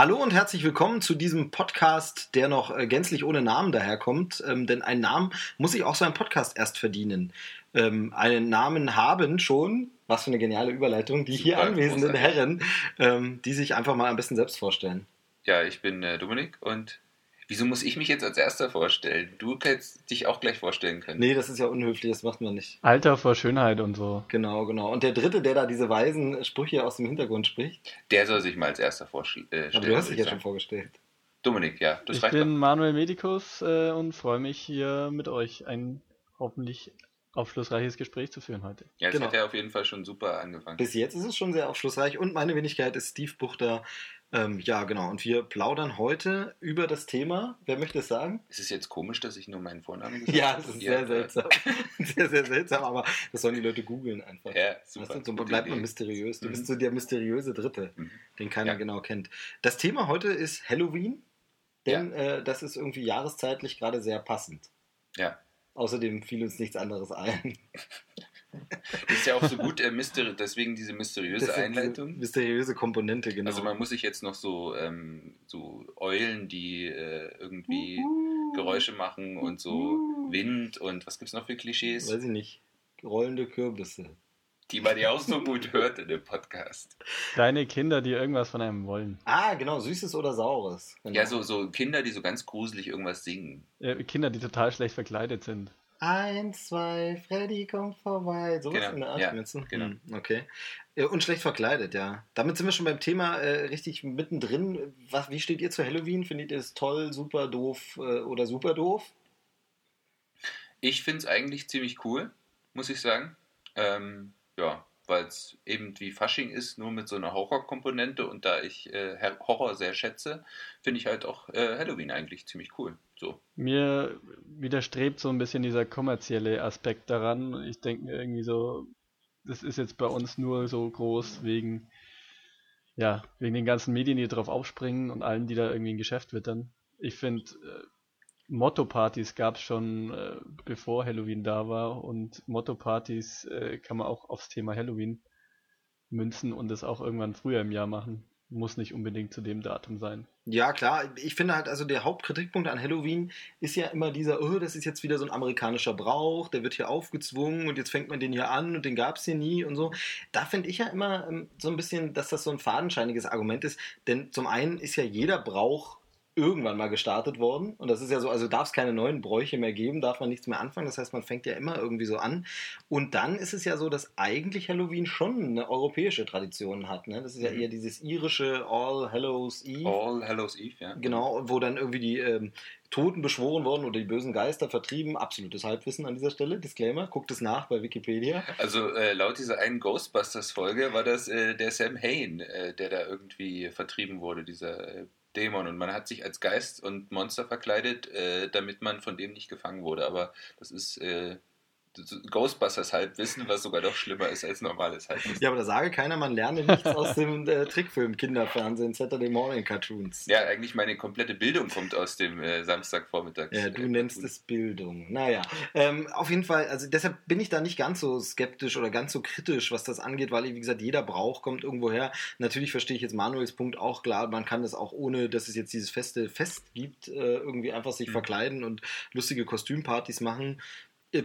Hallo und herzlich willkommen zu diesem Podcast, der noch äh, gänzlich ohne Namen daherkommt. Ähm, denn einen Namen muss sich auch so ein Podcast erst verdienen. Ähm, einen Namen haben schon, was für eine geniale Überleitung, die Super, hier anwesenden großartig. Herren, ähm, die sich einfach mal am besten selbst vorstellen. Ja, ich bin äh, Dominik und wieso muss ich mich jetzt als erster vorstellen? Du hättest dich auch gleich vorstellen können. Nee, das ist ja unhöflich, das macht man nicht. Alter vor Schönheit und so. Genau, genau. Und der Dritte, der da diese weisen Sprüche aus dem Hintergrund spricht, Der soll sich mal als erster vorstellen. Äh, aber du hast dich ich ja schon vorgestellt. Dominik, ja, das ich reicht bin doch. Manuel Medikus äh, und freue mich hier mit euch ein hoffentlich aufschlussreiches Gespräch zu führen heute. Ja, das genau. hat ja auf jeden Fall schon super angefangen. Bis jetzt ist es schon sehr aufschlussreich und meine Wenigkeit ist Steve Buchter. Ähm, ja, genau. Und wir plaudern heute über das Thema. Wer möchte es sagen? Ist es jetzt komisch, dass ich nur meinen Vornamen gesagt Ja, habe? das ist Ja, sehr seltsam. sehr, sehr seltsam, aber das sollen die Leute googeln einfach. Ja, Weißt super. du, so bleibt man mysteriös. Du Mhm. bist so der mysteriöse Dritte, Mhm. den keiner Ja. genau kennt. Das Thema heute ist Halloween, denn äh, das ist irgendwie jahreszeitlich gerade sehr passend. Ja, Außerdem fiel uns nichts anderes ein. das ist ja auch so gut, äh, mysteri deswegen diese mysteriöse Das Einleitung. diese Mysteriöse Komponente, genau. Also man muss sich jetzt noch so, ähm, so Eulen, die äh, irgendwie Uhu. Geräusche machen und so Uhu. Wind und was gibt's noch für Klischees, Weiß ich nicht. Rollende Kürbisse. die man ja auch so gut hört in dem Podcast. Kleine Kinder, die irgendwas von einem wollen. Ah, genau, Süßes oder Saures. Genau. Ja, so, so Kinder, die so ganz gruselig irgendwas singen. Äh, Kinder, die total schlecht verkleidet sind. Eins, zwei, Freddy kommt vorbei. Sowas Genau, in der Art, ja, du? genau. Hm, okay. Und schlecht verkleidet, ja. Damit sind wir schon beim Thema äh, richtig mittendrin. Was, wie steht ihr zu Halloween? Findet ihr es toll, super doof äh, oder super doof? Ich finde es eigentlich ziemlich cool, muss ich sagen. Ähm, ja, weil es eben wie Fasching ist, nur mit so einer Horrorkomponente und da ich äh, Horror sehr schätze, finde ich halt auch äh, Halloween eigentlich ziemlich cool. So. Mir widerstrebt so ein bisschen dieser kommerzielle Aspekt daran. Ich denke mir irgendwie so, das ist jetzt bei uns nur so groß wegen, ja, wegen den ganzen Medien, die drauf aufspringen und allen, die da irgendwie ein Geschäft wittern. Ich finde, äh, Motto-Partys gab es schon, äh, bevor Halloween da war und Motto-Partys äh, kann man auch aufs Thema Halloween münzen und das auch irgendwann früher im Jahr machen. Muss nicht unbedingt zu dem Datum sein. Ja, klar. Ich finde halt, also der Hauptkritikpunkt an Halloween ist ja immer dieser, oh, das ist jetzt wieder so ein amerikanischer Brauch, der wird hier aufgezwungen und jetzt fängt man den hier an und den gab es hier nie und so. Da finde ich ja immer ähm, so ein bisschen, dass das so ein fadenscheiniges Argument ist, denn zum einen ist ja jeder Brauch irgendwann mal gestartet worden und das ist ja so, also darf es keine neuen Bräuche mehr geben, darf man nichts mehr anfangen, das heißt, man fängt ja immer irgendwie so an und dann ist es ja so, dass eigentlich Halloween schon eine europäische Tradition hat, ne? das ist ja Mhm. eher dieses irische All Hallows Eve. All Hallows Eve, ja. Genau, wo dann irgendwie die ähm, Toten beschworen wurden oder die bösen Geister vertrieben. Absolutes Halbwissen an dieser Stelle. Disclaimer, guckt es nach bei Wikipedia. Also äh, laut dieser einen Ghostbusters-Folge war das äh, der Sam Hain, äh, der da irgendwie vertrieben wurde, dieser äh, Dämon. Und man hat sich als Geist und Monster verkleidet, äh, damit man von dem nicht gefangen wurde. Aber das ist äh, das ist Ghostbusters Halbwissen, was sogar noch schlimmer ist als normales Halbwissen. Ja, aber da sage keiner, man lerne nichts aus dem äh, Trickfilm, Kinderfernsehen, Saturday Morning Cartoons. Ja, eigentlich meine komplette Bildung kommt aus dem äh, Samstagvormittags. Ja, du äh, nennst Cartoon. es Bildung. Naja, ähm, auf jeden Fall, also deshalb bin ich da nicht ganz so skeptisch oder ganz so kritisch, was das angeht, weil, wie gesagt, jeder Brauch kommt irgendwo her. Natürlich verstehe ich jetzt Manuels Punkt auch klar, man kann das auch ohne, dass es jetzt dieses feste Fest gibt, äh, irgendwie einfach sich Mhm. verkleiden und lustige Kostümpartys machen.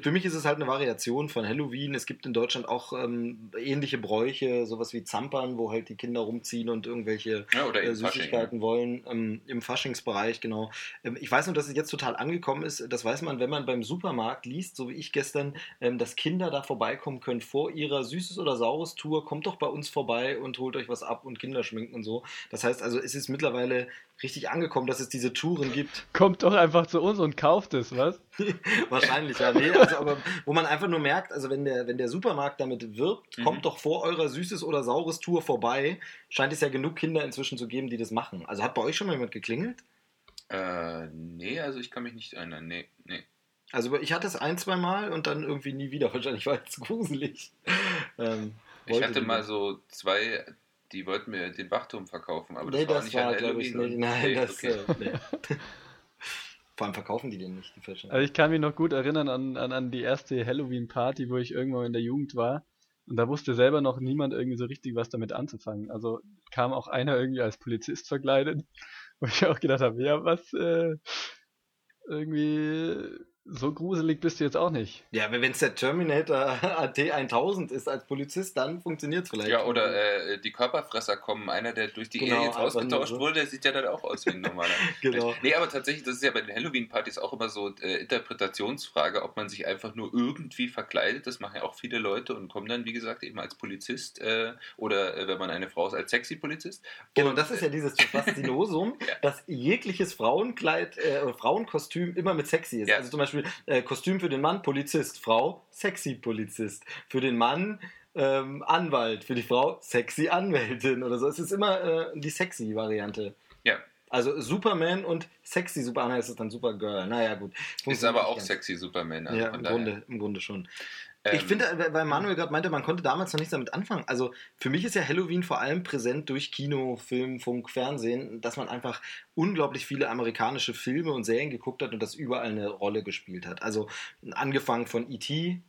Für mich ist es halt eine Variation von Halloween. Es gibt in Deutschland auch ähm, ähnliche Bräuche, sowas wie Zampern, wo halt die Kinder rumziehen und irgendwelche Ja, äh, Fasching, Süßigkeiten wollen, ähm, im Faschingsbereich, genau. Ähm, ich weiß nur, dass es jetzt total angekommen ist. Das weiß man, wenn man beim Supermarkt liest, so wie ich gestern, ähm, dass Kinder da vorbeikommen können vor ihrer Süßes oder Saures Tour. Kommt doch bei uns vorbei und holt euch was ab und Kinder schminken und so. Das heißt also, es ist mittlerweile richtig angekommen, dass es diese Touren gibt. Kommt doch einfach zu uns und kauft es, was? Wahrscheinlich, ja. Nee, also, aber wo man einfach nur merkt, also wenn der, wenn der Supermarkt damit wirbt, Mhm. kommt doch vor eurer Süßes oder Saures Tour vorbei, scheint es ja genug Kinder inzwischen zu geben, die das machen. Also hat bei euch schon mal jemand geklingelt? Äh, nee, also ich kann mich nicht erinnern. Nee, nee. Also ich hatte es ein, zwei Mal und dann irgendwie nie wieder. Wahrscheinlich war es gruselig. Ähm, Ich hatte mal so zwei, die wollten mir den Wachturm verkaufen, aber das nee, war auch das nicht war, an glaube ich, und- Nein, nee, das. okay. Äh, nee. Vor allem verkaufen die den nicht, die Fälscher. Also ich kann mich noch gut erinnern an, an, an die erste Halloween-Party, wo ich irgendwann in der Jugend war. Und da wusste selber noch niemand irgendwie so richtig was damit anzufangen. Also kam auch einer irgendwie als Polizist verkleidet, wo ich auch gedacht habe, ja, was, äh, irgendwie so gruselig bist du jetzt auch nicht. Ja, wenn es der Terminator AT 1000 ist als Polizist, dann funktioniert es vielleicht. Ja, oder äh, die Körperfresser kommen. Einer, der durch die Genau, Aliens ausgetauscht so. wurde, der sieht ja dann auch aus wie ein normaler. Genau. Mensch. Nee, aber tatsächlich, das ist ja bei den Halloween-Partys auch immer so äh, Interpretationsfrage, ob man sich einfach nur irgendwie verkleidet. Das machen ja auch viele Leute und kommen dann, wie gesagt, eben als Polizist äh, oder äh, wenn man eine Frau ist, als sexy Polizist. Genau, Und, das ist ja dieses Faszinosum, Ja. dass jegliches Frauenkleid äh, oder Frauenkostüm immer mit sexy ist. Ja. Also zum Beispiel äh, Kostüm für den Mann Polizist, Frau sexy Polizist. Für den Mann ähm, Anwalt, für die Frau sexy Anwältin oder so. Es ist immer äh, die sexy Variante. Ja. Also Superman und sexy Superman ist es dann Supergirl. Naja, gut. Ist aber auch Funktioniert sexy Superman. also Ja, im. Grunde, im Grunde schon. Ähm, Ich finde, weil Manuel gerade meinte, man konnte damals noch nichts damit anfangen. Also für mich ist ja Halloween vor allem präsent durch Kino, Film, Funk, Fernsehen, dass man einfach unglaublich viele amerikanische Filme und Serien geguckt hat und das überall eine Rolle gespielt hat. Also angefangen von E.T.,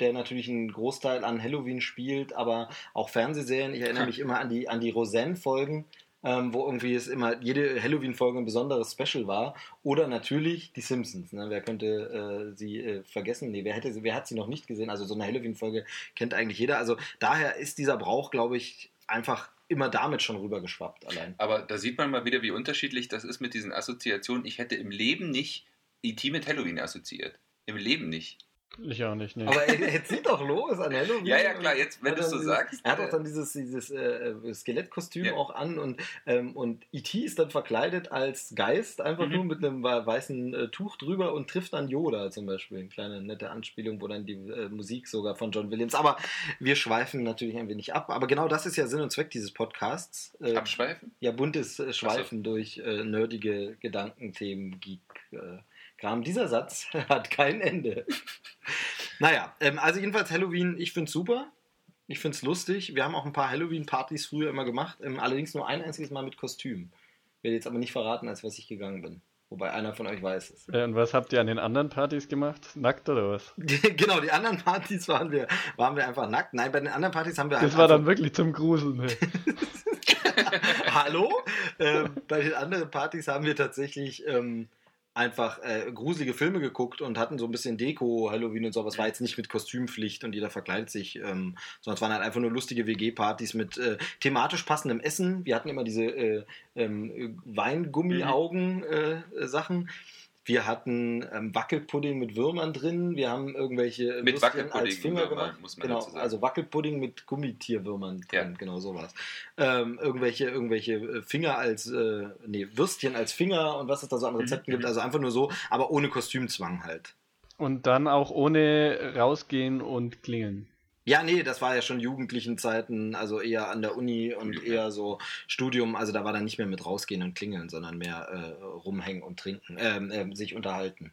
der natürlich einen Großteil an Halloween spielt, aber auch Fernsehserien. Ich erinnere mich immer an die, an die Roseanne-Folgen. Ähm, wo irgendwie es immer jede Halloween-Folge ein besonderes Special war. Oder natürlich die Simpsons. Ne? Wer könnte äh, sie äh, vergessen? Nee, wer, hätte wer hat sie noch nicht gesehen? Also so eine Halloween-Folge kennt eigentlich jeder. Also daher ist dieser Brauch, glaube ich, einfach immer damit schon rübergeschwappt allein. Aber da sieht man mal wieder, wie unterschiedlich das ist mit diesen Assoziationen. Ich hätte im Leben nicht E.T. mit Halloween assoziiert. Im Leben nicht. Ich auch nicht, ne. Aber er, er zieht doch los an Halloween. Ja, ja, klar, jetzt, wenn du es so dieses- sagst, Er hat äh, auch dann dieses, dieses äh, Skelettkostüm Ja. auch an und, ähm, und E.T. ist dann verkleidet als Geist, einfach Mhm. nur mit einem weißen äh, Tuch drüber und trifft dann Yoda zum Beispiel. Eine kleine nette Anspielung, wo dann die äh, Musik sogar von John Williams. Aber wir schweifen natürlich ein wenig ab. Aber genau das ist ja Sinn und Zweck dieses Podcasts. Äh, abschweifen? ja, buntes äh, Schweifen durch äh, nerdige Gedankenthemen, Geek. Kram. Dieser Satz hat kein Ende. naja, ähm, also jedenfalls Halloween, ich finde es super. Ich finde es lustig. Wir haben auch ein paar Halloween-Partys früher immer gemacht. Ähm, allerdings nur ein einziges Mal mit Kostüm. Werde jetzt aber nicht verraten, als was ich gegangen bin. Wobei einer von euch weiß es. Und was habt ihr an den anderen Partys gemacht? Nackt oder was? genau, die anderen Partys waren wir, waren wir einfach nackt. Nein, bei den anderen Partys haben wir halt Das war einfach- dann wirklich zum Gruseln. Ne? Hallo? ähm, bei den anderen Partys haben wir tatsächlich ähm, einfach äh, gruselige Filme geguckt und hatten so ein bisschen Deko, Halloween und so. Aber es war jetzt nicht mit Kostümpflicht und jeder verkleidet sich, ähm, sondern es waren halt einfach nur lustige WG-Partys mit äh, thematisch passendem Essen. Wir hatten immer diese äh, ähm, Weingummi-Augen-Sachen. Wir hatten ähm, Wackelpudding mit Würmern drin. Wir haben irgendwelche Mit Würstchen Wackelpudding als Finger Würmern, gemacht. muss man genau, dazu sagen. also Wackelpudding mit Gummitierwürmern drin. Ja. Genau sowas ähm, irgendwelche, irgendwelche äh, Finger als, äh, nee, Würstchen als Finger und was es da so an Rezepten Mhm. gibt. Also einfach nur so, aber ohne Kostümzwang halt. Und dann auch ohne rausgehen und klingeln. Ja, nee, das war ja schon jugendlichen Zeiten, also eher an der Uni und Studium, eher so Studium. Also da war dann nicht mehr mit rausgehen und klingeln, sondern mehr äh, rumhängen und trinken, ähm, ähm, sich unterhalten.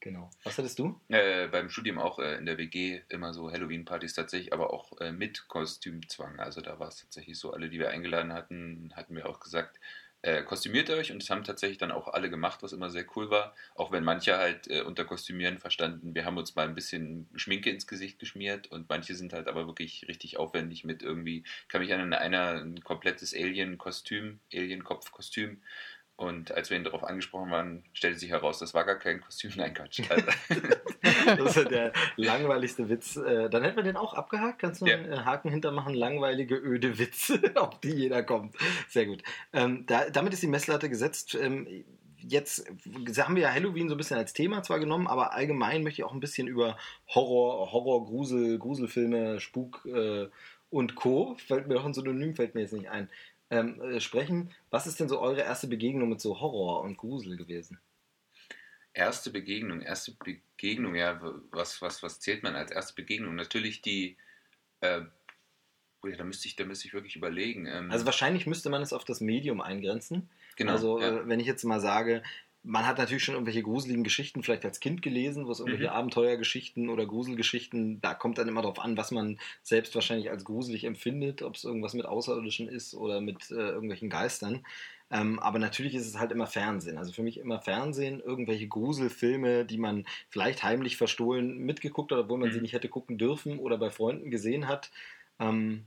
Genau. Was hattest du? Äh, beim Studium auch äh, in der WG immer so Halloween-Partys tatsächlich, aber auch äh, mit Kostümzwang. Also da war es tatsächlich so, alle, die wir eingeladen hatten, hatten wir auch gesagt, äh, kostümiert euch und das haben tatsächlich dann auch alle gemacht, was immer sehr cool war. Auch wenn manche halt äh, unter Kostümieren verstanden, wir haben uns mal ein bisschen Schminke ins Gesicht geschmiert und manche sind halt aber wirklich richtig aufwendig mit irgendwie, ich kann mich erinnern, einer ein komplettes Alien-Kostüm, Alien-Kopf-Kostüm. Und als wir ihn darauf angesprochen waren, stellte sich heraus, das war gar kein Kostüm. Nein, Quatsch. Also, Das ist der langweiligste Witz. Äh, dann hätten wir den auch abgehakt. Kannst du Ja. einen äh, Haken hintermachen? Langweilige, öde Witze, auf die jeder kommt. Sehr gut. Ähm, da, damit ist die Messlatte gesetzt. Ähm, jetzt haben wir ja Halloween so ein bisschen als Thema zwar genommen, aber allgemein möchte ich auch ein bisschen über Horror, Horror, Grusel, Gruselfilme, Spuk äh, und Co. Fällt mir doch ein Synonym, fällt mir jetzt nicht ein. Ähm, äh, sprechen. Was ist denn so eure erste Begegnung mit so Horror und Grusel gewesen? erste Begegnung, erste Begegnung, ja, was, was, was zählt man als erste Begegnung? Natürlich die, äh, oh ja, da müsste ich, da müsste ich wirklich überlegen. Ähm, Also wahrscheinlich müsste man es auf das Medium eingrenzen. genau, also ja. äh, wenn ich jetzt mal sage, man hat natürlich schon irgendwelche gruseligen Geschichten vielleicht als Kind gelesen, wo es irgendwelche Mhm. Abenteuergeschichten oder Gruselgeschichten, da kommt dann immer darauf an, was man selbst wahrscheinlich als gruselig empfindet, ob es irgendwas mit Außerirdischen ist oder mit äh, irgendwelchen Geistern. Ähm, aber natürlich ist es halt immer Fernsehen. Also für mich immer Fernsehen, irgendwelche Gruselfilme, die man vielleicht heimlich verstohlen mitgeguckt hat, obwohl man mhm. sie nicht hätte gucken dürfen oder bei Freunden gesehen hat. Ähm,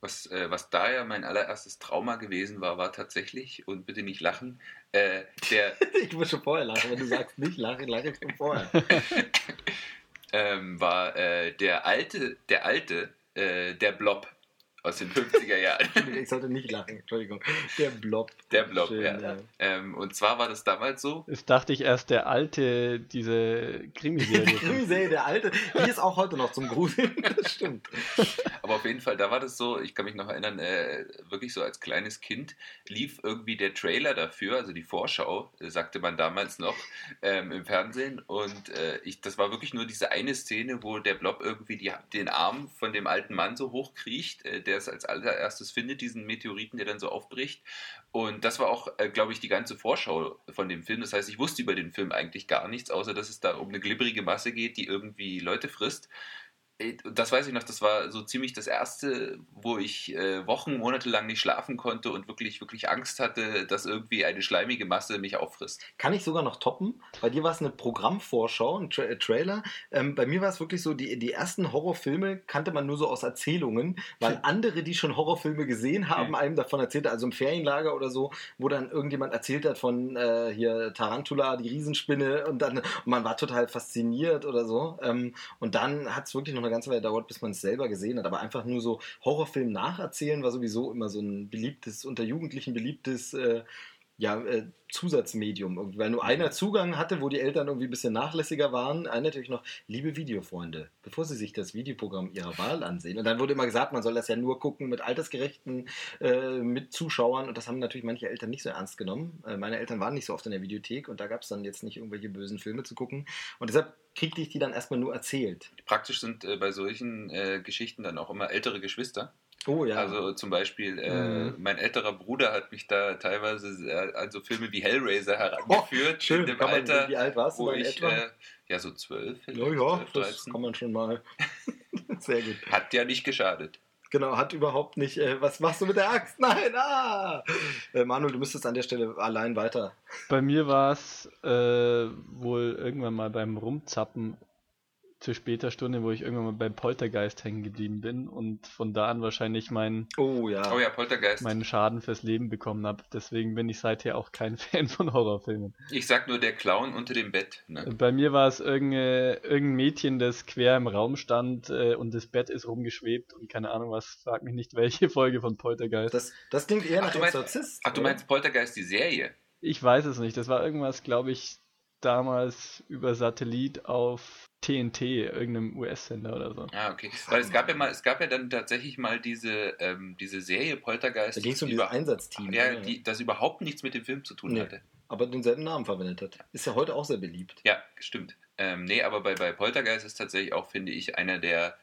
was, äh, was da ja mein allererstes Trauma gewesen war, war tatsächlich, und bitte nicht lachen, äh, der. ich muss schon vorher lachen, wenn du sagst nicht lachen, lache ich schon vorher. ähm, war äh, der alte, der alte, äh, der Blob aus den 50er Jahren. ich sollte nicht lachen, Entschuldigung. Der Blob. Der Blob, Schön, ja. ja. Ähm, und zwar war das damals so. Das dachte ich erst, der alte, diese Krimiserie. die Krimiserie, der alte, die ist auch heute noch zum Gruseln. das stimmt. Aber auf jeden Fall, da war das so, ich kann mich noch erinnern, äh, wirklich so als kleines Kind lief irgendwie der Trailer dafür, also die Vorschau, äh, sagte man damals noch, ähm, im Fernsehen. Und äh, ich, das war wirklich nur diese eine Szene, wo der Blob irgendwie die, den Arm von dem alten Mann so hochkriecht, äh, der der es als allererstes findet, diesen Meteoriten, der dann so aufbricht. Und das war auch, äh, glaube ich, die ganze Vorschau von dem Film. Das heißt, ich wusste über den Film eigentlich gar nichts, außer dass es da um eine glibberige Masse geht, die irgendwie Leute frisst. Äh, das weiß ich noch, das war so ziemlich das erste, wo ich äh, Wochen, Monate lang nicht schlafen konnte und wirklich, wirklich Angst hatte, dass irgendwie eine schleimige Masse mich auffrisst. Kann ich sogar noch toppen. Bei dir war es eine Programmvorschau, ein Tra äh, Trailer. Ähm, bei mir war es wirklich so, die, die ersten Horrorfilme kannte man nur so aus Erzählungen, weil andere, die schon Horrorfilme gesehen haben, mhm. einem davon erzählt, also im Ferienlager oder so, wo dann irgendjemand erzählt hat von äh, hier Tarantula, die Riesenspinne und dann und man war total fasziniert oder so. Ähm, und dann hat es wirklich noch eine ganze Weile dauert, bis man es selber gesehen hat. Aber einfach nur so Horrorfilm nacherzählen war sowieso immer so ein beliebtes, unter Jugendlichen beliebtes äh, ja, äh, Zusatzmedium. Irgendwie. Weil nur mhm. einer Zugang hatte, wo die Eltern irgendwie ein bisschen nachlässiger waren. Einer natürlich noch, liebe Videofreunde, bevor sie sich das Videoprogramm ihrer Wahl ansehen. Und dann wurde immer gesagt, man soll das ja nur gucken mit altersgerechten äh, mit Zuschauern. Und das haben natürlich manche Eltern nicht so ernst genommen. Äh, meine Eltern waren nicht so oft in der Videothek und da gab es dann jetzt nicht irgendwelche bösen Filme zu gucken. Und deshalb kriegte ich die dann erstmal nur erzählt. Praktisch sind äh, bei solchen äh, Geschichten dann auch immer ältere Geschwister Oh ja. Also zum Beispiel, äh, mhm. mein älterer Bruder hat mich da teilweise an so Filme wie Hellraiser herangeführt. Oh, schön. In dem kann Alter, man, wie alt warst du ich, äh, ja, so zwölf. Ja, ja, 12, das kann man schon mal. Sehr gut. Hat ja nicht geschadet. Genau, hat überhaupt nicht. Äh, was machst du mit der Axt? Nein, ah! Äh, Manuel, du müsstest an der Stelle allein weiter. Bei mir war es äh, wohl irgendwann mal beim Rumzappen zu später Stunde, wo ich irgendwann mal beim Poltergeist hängen geblieben bin und von da an wahrscheinlich meinen, oh, ja. Oh ja, Poltergeist. meinen Schaden fürs Leben bekommen habe. Deswegen bin ich seither auch kein Fan von Horrorfilmen. Ich sag nur der Clown unter dem Bett. Ne? Bei mir war es irgendein, irgendein Mädchen, das quer im Raum stand äh, und das Bett ist rumgeschwebt und keine Ahnung was, frag mich nicht, welche Folge von Poltergeist. Das, das klingt eher nach Exorzist. Ach, du meinst Poltergeist, die Serie? Ich weiß es nicht. Das war irgendwas, glaube ich, damals über Satellit auf TNT, irgendeinem US-Sender oder so. Ah, okay. Weil es gab ja mal, es gab ja dann tatsächlich mal diese, ähm, diese Serie Poltergeist. Da ging es um dieses Einsatzteam. Ja, ja, die, das überhaupt nichts mit dem Film zu tun nee, hatte. Aber denselben Namen verwendet hat. Ist ja heute auch sehr beliebt. Ja, stimmt. Ähm, nee, aber bei, bei Poltergeist ist tatsächlich auch, finde ich, einer der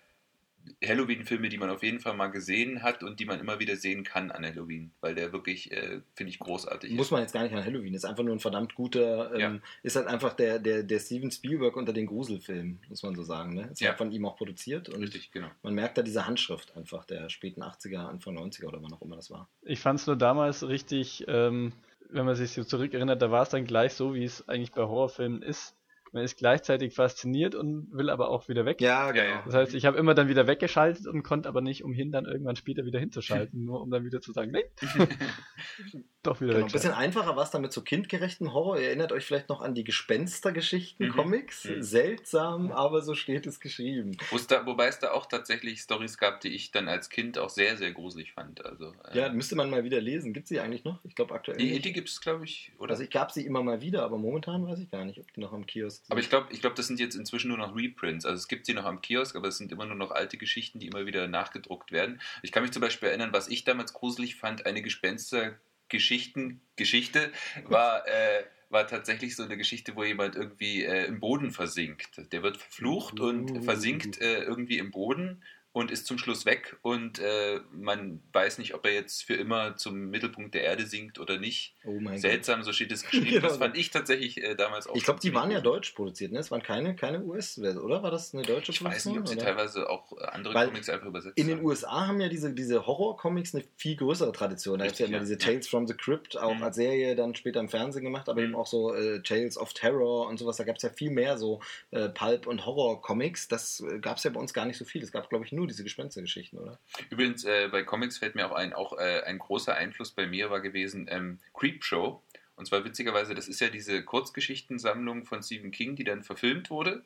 Halloween-Filme, die man auf jeden Fall mal gesehen hat und die man immer wieder sehen kann an Halloween, weil der wirklich, äh, finde ich, großartig Muss man jetzt gar nicht an Halloween, ist einfach nur ein verdammt guter, ähm, ja. ist halt einfach der, der, der Steven Spielberg unter den Gruselfilmen, muss man so sagen. Ne? Ist ja. halt von ihm auch produziert und Richtig, genau. man merkt da diese Handschrift einfach der späten 80er, Anfang 90er oder wann auch immer das war. Ich fand es nur damals richtig, ähm, wenn man sich so zurückerinnert, da war es dann gleich so, wie es eigentlich bei Horrorfilmen ist man ist gleichzeitig fasziniert und will aber auch wieder weg. Ja, genau. Das heißt, ich habe immer dann wieder weggeschaltet und konnte aber nicht umhin, dann irgendwann später wieder hinzuschalten, nur um dann wieder zu sagen, nee, doch wieder genau, Ein bisschen einfacher war es dann mit so kindgerechten Horror. Ihr erinnert euch vielleicht noch an die Gespenstergeschichten, mhm. Comics. Mhm. Seltsam, aber so steht es geschrieben. Da, wobei es da auch tatsächlich Stories gab, die ich dann als Kind auch sehr, sehr gruselig fand. Also, äh, ja, müsste man mal wieder lesen. Gibt es sie eigentlich noch? Ich glaube aktuell. Die, die gibt es, glaube ich, oder? Also ich gab sie immer mal wieder, aber momentan weiß ich gar nicht, ob die noch am Kiosk aber ich glaube, ich glaub, das sind jetzt inzwischen nur noch Reprints. Also es gibt sie noch am Kiosk, aber es sind immer nur noch alte Geschichten, die immer wieder nachgedruckt werden. Ich kann mich zum Beispiel erinnern, was ich damals gruselig fand, eine Gespenstergeschichten-Geschichte war... Äh, war tatsächlich so eine Geschichte, wo jemand irgendwie äh, im Boden versinkt. Der wird verflucht und versinkt äh, irgendwie im Boden und ist zum Schluss weg und äh, man weiß nicht, ob er jetzt für immer zum Mittelpunkt der Erde sinkt oder nicht. Oh mein Seltsam, Gott. so steht es geschrieben. Genau. Das fand ich tatsächlich äh, damals auch. Ich glaube, die waren ja deutsch produziert, ne? Es waren keine, keine US, oder? War das eine deutsche ich Produktion? Ich weiß nicht, ob sie oder? teilweise auch andere Weil Comics einfach übersetzt In den USA haben ja diese, diese Horror-Comics eine viel größere Tradition. Da gibt es ja immer diese Tales from the Crypt, auch mhm. als Serie, dann später im Fernsehen gemacht, aber mhm. eben auch so äh, Tales of Terror und sowas. Da gab es ja viel mehr so äh, Pulp- und Horror-Comics. Das äh, gab es ja bei uns gar nicht so viel. Es gab, glaube ich, nur diese Gespenstergeschichten. Geschichten, oder? Übrigens, äh, bei Comics fällt mir auch ein, auch äh, ein großer Einfluss bei mir war gewesen ähm, Creepshow. Und zwar witzigerweise, das ist ja diese Kurzgeschichtensammlung von Stephen King, die dann verfilmt wurde.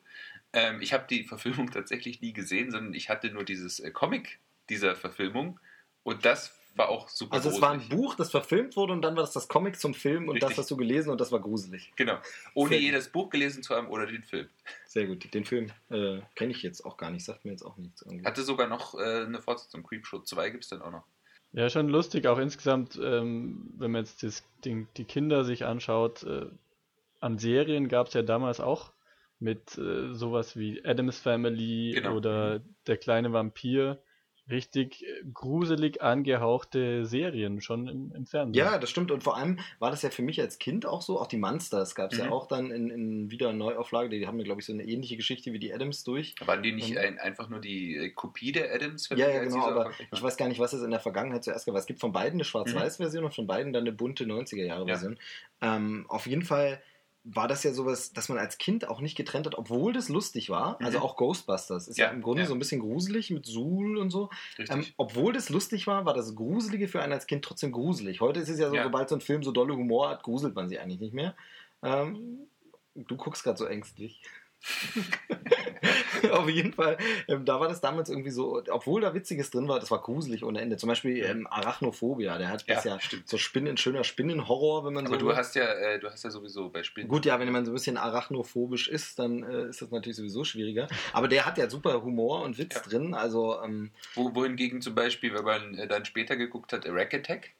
Ähm, ich habe die Verfilmung tatsächlich nie gesehen, sondern ich hatte nur dieses äh, Comic dieser Verfilmung. Und das war auch super Also es gruselig. war ein Buch, das verfilmt wurde und dann war das das Comic zum Film und Richtig. das hast du gelesen und das war gruselig. Genau. Ohne je das Buch gelesen zu haben oder den Film. Sehr gut. Den Film äh, kenne ich jetzt auch gar nicht, sagt mir jetzt auch nichts. Irgendwie. Hatte sogar noch äh, eine Fortsetzung. Creepshow 2 gibt es dann auch noch. Ja, schon lustig, auch insgesamt, ähm, wenn man jetzt das, den, die Kinder sich anschaut, äh, an Serien gab es ja damals auch mit äh, sowas wie Adams Family genau. oder Der kleine Vampir richtig äh, gruselig angehauchte Serien schon im, im, Fernsehen. Ja, das stimmt. Und vor allem war das ja für mich als Kind auch so. Auch die Monsters gab es mhm. ja auch dann in, in wieder Neuauflage. Die haben mir, glaube ich, so eine ähnliche Geschichte wie die Adams durch. Waren die nicht ein, einfach nur die äh, Kopie der Adams? Ja, ja, genau. Aber ich weiß gar nicht, was es in der Vergangenheit zuerst gab. Es gibt von beiden eine Schwarz-Weiß-Version mhm. und von beiden dann eine bunte 90er-Jahre-Version. Ja. Ähm, auf jeden Fall war das ja sowas, dass man als Kind auch nicht getrennt hat, obwohl das lustig war. Also mhm. auch Ghostbusters ist ja, ja im Grunde ja. so ein bisschen gruselig mit Suhl und so. Ähm, obwohl das lustig war, war das Gruselige für einen als Kind trotzdem gruselig. Heute ist es ja so, ja. sobald so ein Film so dolle Humor hat, gruselt man sich eigentlich nicht mehr. Ähm, du guckst gerade so ängstlich. Auf jeden Fall, ähm, da war das damals irgendwie so, obwohl da Witziges drin war, das war gruselig ohne Ende. Zum Beispiel ähm, Arachnophobia, der hat ja, ja so Spinnen, schöner Spinnenhorror, wenn man Aber so. Aber du hast ja, äh, du hast ja sowieso bei Spinnen. Gut, ja, wenn man so ein bisschen arachnophobisch ist, dann äh, ist das natürlich sowieso schwieriger. Aber der hat ja super Humor und Witz ja. drin. Also, ähm, Wo, wohingegen zum Beispiel, wenn man äh, dann später geguckt hat, Rack Attack,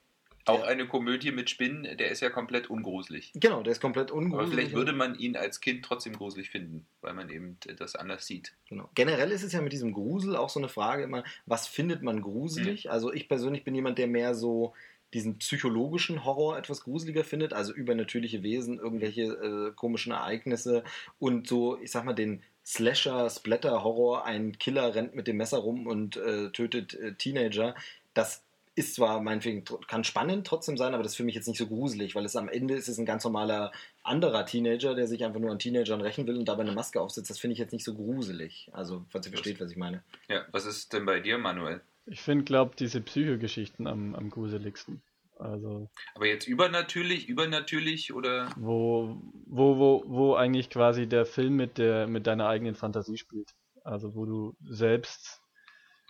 auch eine Komödie mit Spinnen, der ist ja komplett ungruselig. Genau, der ist komplett ungruselig. Aber vielleicht würde man ihn als Kind trotzdem gruselig finden, weil man eben das anders sieht. Genau. Generell ist es ja mit diesem Grusel auch so eine Frage immer, was findet man gruselig? Mhm. Also ich persönlich bin jemand, der mehr so diesen psychologischen Horror etwas gruseliger findet, also übernatürliche Wesen, irgendwelche äh, komischen Ereignisse und so, ich sag mal, den Slasher, Splatter-Horror, ein Killer rennt mit dem Messer rum und äh, tötet äh, Teenager. Das ist zwar meinetwegen, kann spannend trotzdem sein, aber das ist für mich jetzt nicht so gruselig, weil es am Ende ist es ein ganz normaler anderer Teenager, der sich einfach nur an Teenagern rächen will und dabei eine Maske aufsetzt. Das finde ich jetzt nicht so gruselig. Also, falls ihr versteht, was ich meine. Ja, was ist denn bei dir, Manuel? Ich finde, glaube diese Psychogeschichten am, am gruseligsten. Also, aber jetzt übernatürlich, übernatürlich oder? Wo, wo, wo, wo eigentlich quasi der Film mit, der, mit deiner eigenen Fantasie spielt. Also wo du selbst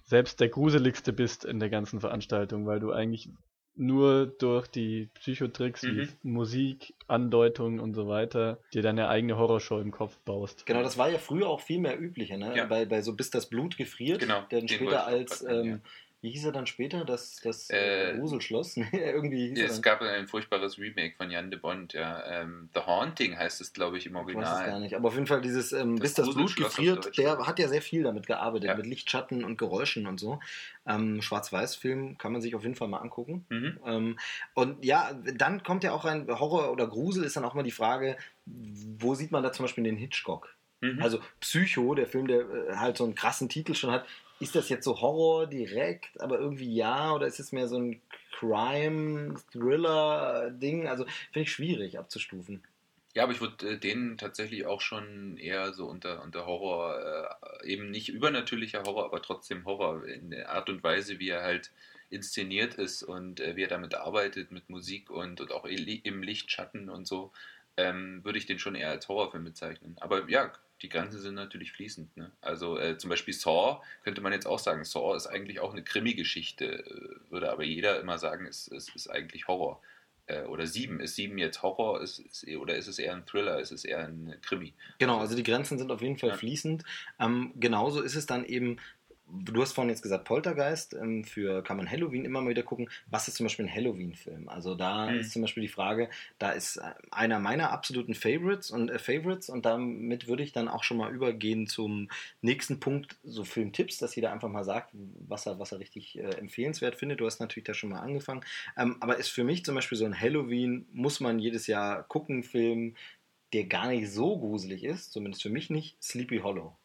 selbst der gruseligste bist in der ganzen Veranstaltung, weil du eigentlich nur durch die Psychotricks mhm. wie Musik, Andeutungen und so weiter dir deine eigene Horrorshow im Kopf baust. Genau, das war ja früher auch viel mehr üblicher, ne? Ja. Bei, bei so bis das Blut gefriert, genau, dann später als ähm, wie hieß er dann später? Das, das äh, Gruselschloss? Irgendwie hieß es gab ein furchtbares Remake von Jan de Bond, ja. Ähm, The Haunting heißt es, glaube ich, im Original. Ich weiß es gar nicht. Aber auf jeden Fall dieses ähm, das Bis das Blut gefriert, der hat ja sehr viel damit gearbeitet, ja. mit Lichtschatten und Geräuschen und so. Ähm, Schwarz-Weiß-Film kann man sich auf jeden Fall mal angucken. Mhm. Ähm, und ja, dann kommt ja auch ein Horror oder Grusel, ist dann auch mal die Frage, wo sieht man da zum Beispiel den Hitchcock? Mhm. Also Psycho, der Film, der äh, halt so einen krassen Titel schon hat, ist das jetzt so Horror direkt, aber irgendwie ja, oder ist es mehr so ein Crime-Thriller-Ding? Also finde ich schwierig abzustufen. Ja, aber ich würde äh, den tatsächlich auch schon eher so unter, unter Horror, äh, eben nicht übernatürlicher Horror, aber trotzdem Horror in der Art und Weise, wie er halt inszeniert ist und äh, wie er damit arbeitet, mit Musik und, und auch im Lichtschatten und so, ähm, würde ich den schon eher als Horrorfilm bezeichnen. Aber ja, die Grenzen sind natürlich fließend. Ne? Also äh, zum Beispiel Saw könnte man jetzt auch sagen, Saw ist eigentlich auch eine Krimi-Geschichte, äh, würde aber jeder immer sagen, es, es ist eigentlich Horror. Äh, oder Sieben, ist Sieben jetzt Horror ist, ist, oder ist es eher ein Thriller, ist es eher ein Krimi? Genau, also die Grenzen sind auf jeden Fall ja. fließend. Ähm, genauso ist es dann eben du hast vorhin jetzt gesagt, Poltergeist, ähm, für kann man Halloween immer mal wieder gucken. Was ist zum Beispiel ein Halloween-Film? Also da mhm. ist zum Beispiel die Frage, da ist äh, einer meiner absoluten Favorites und äh, Favorites und damit würde ich dann auch schon mal übergehen zum nächsten Punkt, so Filmtipps, dass jeder einfach mal sagt, was er, was er richtig äh, empfehlenswert findet. Du hast natürlich da schon mal angefangen. Ähm, aber ist für mich zum Beispiel so ein Halloween, muss man jedes Jahr gucken, Film, der gar nicht so gruselig ist, zumindest für mich nicht, Sleepy Hollow.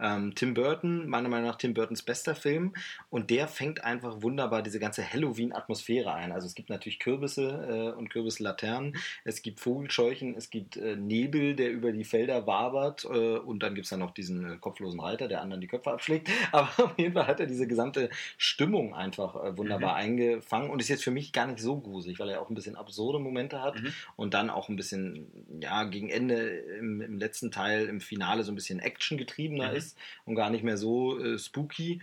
Ähm, Tim Burton, meiner Meinung nach Tim Burtons bester Film. Und der fängt einfach wunderbar diese ganze Halloween-Atmosphäre ein. Also es gibt natürlich Kürbisse äh, und Kürbislaternen, es gibt Vogelscheuchen, es gibt äh, Nebel, der über die Felder wabert. Äh, und dann gibt es dann noch diesen äh, kopflosen Reiter, der anderen die Köpfe abschlägt. Aber auf jeden Fall hat er diese gesamte Stimmung einfach äh, wunderbar mhm. eingefangen und ist jetzt für mich gar nicht so gruselig, weil er auch ein bisschen absurde Momente hat mhm. und dann auch ein bisschen, ja, gegen Ende im, im letzten Teil, im Finale so ein bisschen actiongetriebener mhm. ist ist und gar nicht mehr so äh, spooky.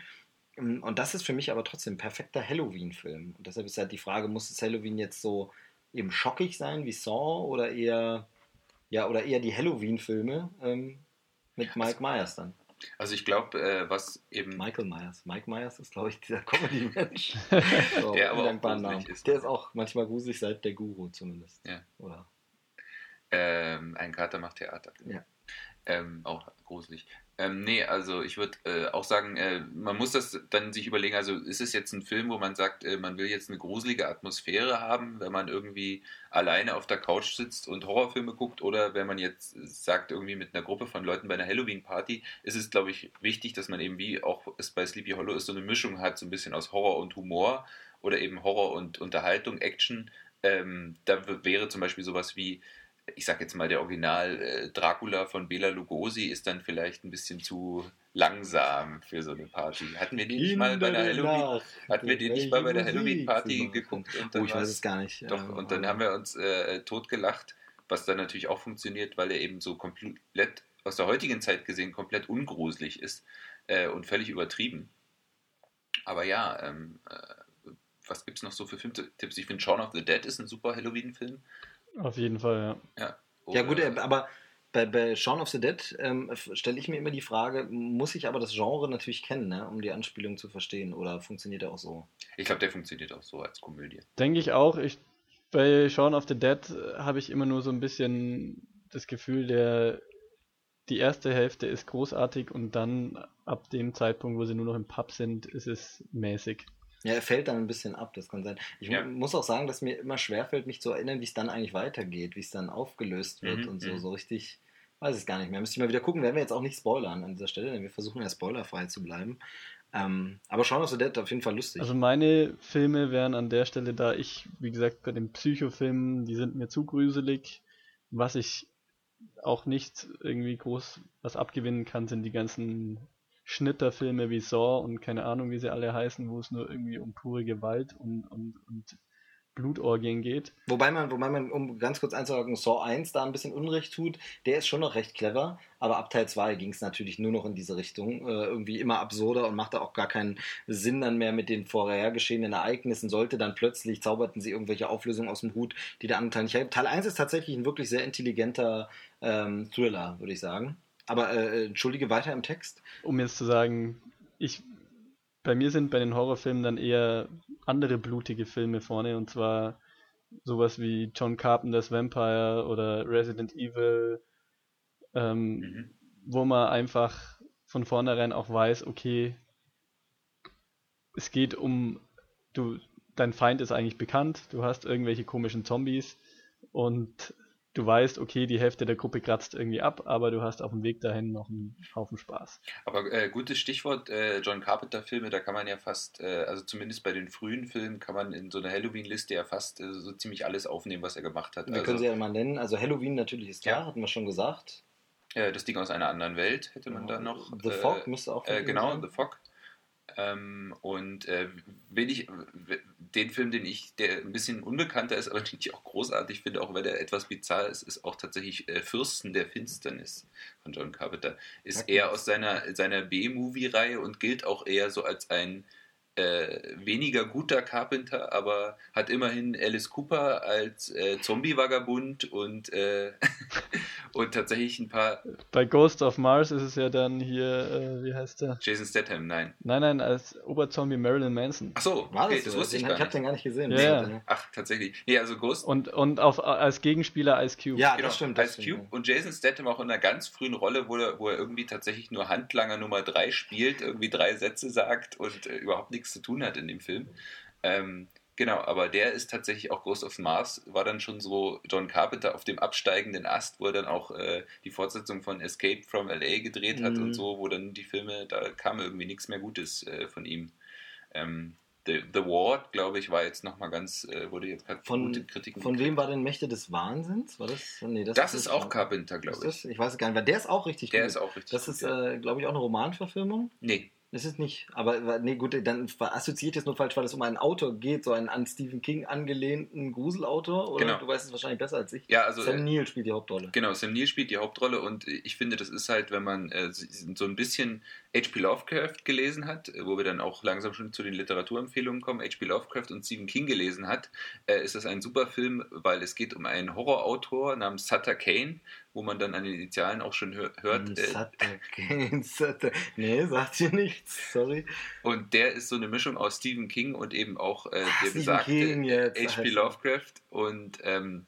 Ähm, und das ist für mich aber trotzdem ein perfekter Halloween-Film. Und deshalb ist halt die Frage, muss das Halloween jetzt so eben schockig sein wie Saw oder eher, ja, oder eher die Halloween-Filme ähm, mit Mike Myers dann? Also ich glaube, äh, was eben... Michael Myers. Mike Myers ist, glaube ich, dieser Comedy-Mensch. so, der aber auch Namen. ist. Der ist auch manchmal gruselig, seit der Guru zumindest. Ja. Oder? Ähm, ein Kater macht Theater. Ja. Ähm, auch gruselig. Ähm, nee, also ich würde äh, auch sagen, äh, man muss das dann sich überlegen, also ist es jetzt ein Film, wo man sagt, äh, man will jetzt eine gruselige Atmosphäre haben, wenn man irgendwie alleine auf der Couch sitzt und Horrorfilme guckt oder wenn man jetzt sagt, irgendwie mit einer Gruppe von Leuten bei einer Halloween-Party, ist es, glaube ich, wichtig, dass man eben, wie auch es bei Sleepy Hollow ist, so eine Mischung hat, so ein bisschen aus Horror und Humor oder eben Horror und Unterhaltung, Action. Ähm, da wäre zum Beispiel sowas wie ich sag jetzt mal, der Original äh, Dracula von Bela Lugosi ist dann vielleicht ein bisschen zu langsam für so eine Party. Hatten wir die nicht mal bei der Halloween, hatten wir die nicht mal bei der Halloween Party geguckt? Und dann oh, ich weiß es gar nicht. Doch, und dann haben wir uns äh, totgelacht, was dann natürlich auch funktioniert, weil er eben so komplett aus der heutigen Zeit gesehen komplett ungruselig ist äh, und völlig übertrieben. Aber ja, ähm, äh, was gibt es noch so für Filmtipps? Ich finde Shaun of the Dead ist ein super Halloween-Film. Auf jeden Fall, ja. Ja, ja gut, äh, aber bei, bei Shaun of the Dead ähm, stelle ich mir immer die Frage, muss ich aber das Genre natürlich kennen, ne, um die Anspielung zu verstehen? Oder funktioniert der auch so? Ich glaube, der funktioniert auch so als Komödie. Denke ich auch. Ich, bei Shaun of the Dead äh, habe ich immer nur so ein bisschen das Gefühl, der die erste Hälfte ist großartig und dann ab dem Zeitpunkt, wo sie nur noch im Pub sind, ist es mäßig. Ja, er fällt dann ein bisschen ab, das kann sein. Ich ja. muss auch sagen, dass mir immer schwerfällt, mich zu erinnern, wie es dann eigentlich weitergeht, wie es dann aufgelöst wird mhm, und so. Mhm. So richtig, weiß ich gar nicht mehr. Müsste ich mal wieder gucken, werden wir jetzt auch nicht spoilern an dieser Stelle, denn wir versuchen ja spoilerfrei zu bleiben. Ähm, aber schauen of the Dead auf jeden Fall lustig. Also meine Filme wären an der Stelle da, ich, wie gesagt, bei den Psychofilmen, die sind mir zu gruselig. Was ich auch nicht irgendwie groß was abgewinnen kann, sind die ganzen Schnitterfilme wie Saw und keine Ahnung, wie sie alle heißen, wo es nur irgendwie um pure Gewalt und, und, und Blutorgien geht. Wobei man, wobei man, um ganz kurz einzusagen, Saw 1 da ein bisschen Unrecht tut, der ist schon noch recht clever, aber ab Teil 2 ging es natürlich nur noch in diese Richtung. Äh, irgendwie immer absurder und machte auch gar keinen Sinn dann mehr mit den vorhergeschehenen Ereignissen. Sollte dann plötzlich, zauberten sie irgendwelche Auflösungen aus dem Hut, die der andere Teil nicht hat. Teil 1 ist tatsächlich ein wirklich sehr intelligenter ähm, Thriller, würde ich sagen. Aber äh, entschuldige weiter im Text. Um jetzt zu sagen, ich bei mir sind bei den Horrorfilmen dann eher andere blutige Filme vorne und zwar sowas wie John Carpenter's Vampire oder Resident Evil, ähm, mhm. wo man einfach von vornherein auch weiß, okay, es geht um, du, dein Feind ist eigentlich bekannt, du hast irgendwelche komischen Zombies und du weißt, okay, die Hälfte der Gruppe kratzt irgendwie ab, aber du hast auf dem Weg dahin noch einen Haufen Spaß. Aber äh, gutes Stichwort, äh, John Carpenter-Filme, da kann man ja fast, äh, also zumindest bei den frühen Filmen, kann man in so einer Halloween-Liste ja fast äh, so ziemlich alles aufnehmen, was er gemacht hat. Wir also, können sie ja mal nennen. Also Halloween natürlich ist klar, ja. hatten wir schon gesagt. das Ding aus einer anderen Welt hätte man da noch. The Fog müsste auch. Äh, genau, sein. The Fog. Ähm, und äh, wenn ich den Film, den ich, der ein bisschen unbekannter ist, aber den ich auch großartig finde, auch weil er etwas bizarr ist, ist auch tatsächlich äh, Fürsten der Finsternis von John Carpenter. Ist okay. eher aus seiner, seiner B-Movie-Reihe und gilt auch eher so als ein äh, weniger guter Carpenter, aber hat immerhin Alice Cooper als äh, Zombie-Vagabund und, äh, und tatsächlich ein paar. Bei Ghost of Mars ist es ja dann hier, äh, wie heißt der? Jason Statham, nein. Nein, nein, als Oberzombie Marilyn Manson. Ach so, War okay, das, das so? wusste ich Den- gar Ich habe nicht. den gar nicht gesehen. Ja, ja. Ach, tatsächlich. Nee, also Ghost. Und, und auf, als Gegenspieler Ice Cube. Ja, Genau, das stimmt. Das Ice stimmt, Cube und Jason Statham auch in einer ganz frühen Rolle, wo er, wo er irgendwie tatsächlich nur Handlanger Nummer 3 spielt, irgendwie drei Sätze sagt und äh, überhaupt nichts zu tun hat in dem Film. Ähm, genau, aber der ist tatsächlich auch Ghost of Mars, war dann schon so John Carpenter auf dem absteigenden Ast, wo er dann auch äh, die Fortsetzung von Escape from LA gedreht hat Mhm. und so, wo dann die Filme, da kam irgendwie nichts mehr Gutes äh, von ihm. Ähm, The, The Ward, glaube ich, war jetzt nochmal ganz, äh, wurde jetzt hat Von- gute Kritiken Von gekriegt. wem war denn Mächte des Wahnsinns? War das? Nee, Das ist nicht- auch Carpenter, Ist glaube ich. das? Ich weiß es gar nicht, weil der ist auch richtig Der gut. ist auch richtig das gut, ist, ja. äh, glaube ich, auch eine Romanverfilmung. Nee, Das ist nicht, aber nee, gut, dann assoziiert jetzt nur falsch, weil es um einen Autor geht, so einen an Stephen King angelehnten Gruselautor, oder? Genau. Du weißt es wahrscheinlich besser als ich. ja, also Sam äh, Neill spielt die Hauptrolle. Genau, Sam Neill spielt die Hauptrolle und ich finde, das ist halt, wenn man äh, so ein bisschen H.P. Lovecraft gelesen hat, äh, wo wir dann auch langsam schon zu den Literaturempfehlungen kommen, H.P. Lovecraft und Stephen King gelesen hat, äh, ist das ein super Film, weil es geht um einen Horrorautor namens Sutter Kane, wo man dann an den Initialen auch schon hör, hört. Äh, Sutter Kane, Sutter. Nee, sagt ihr nichts, sorry. und der ist so eine Mischung aus Stephen King und eben auch äh, der Stephen besagte King jetzt, H.P. Alter. Lovecraft und ähm,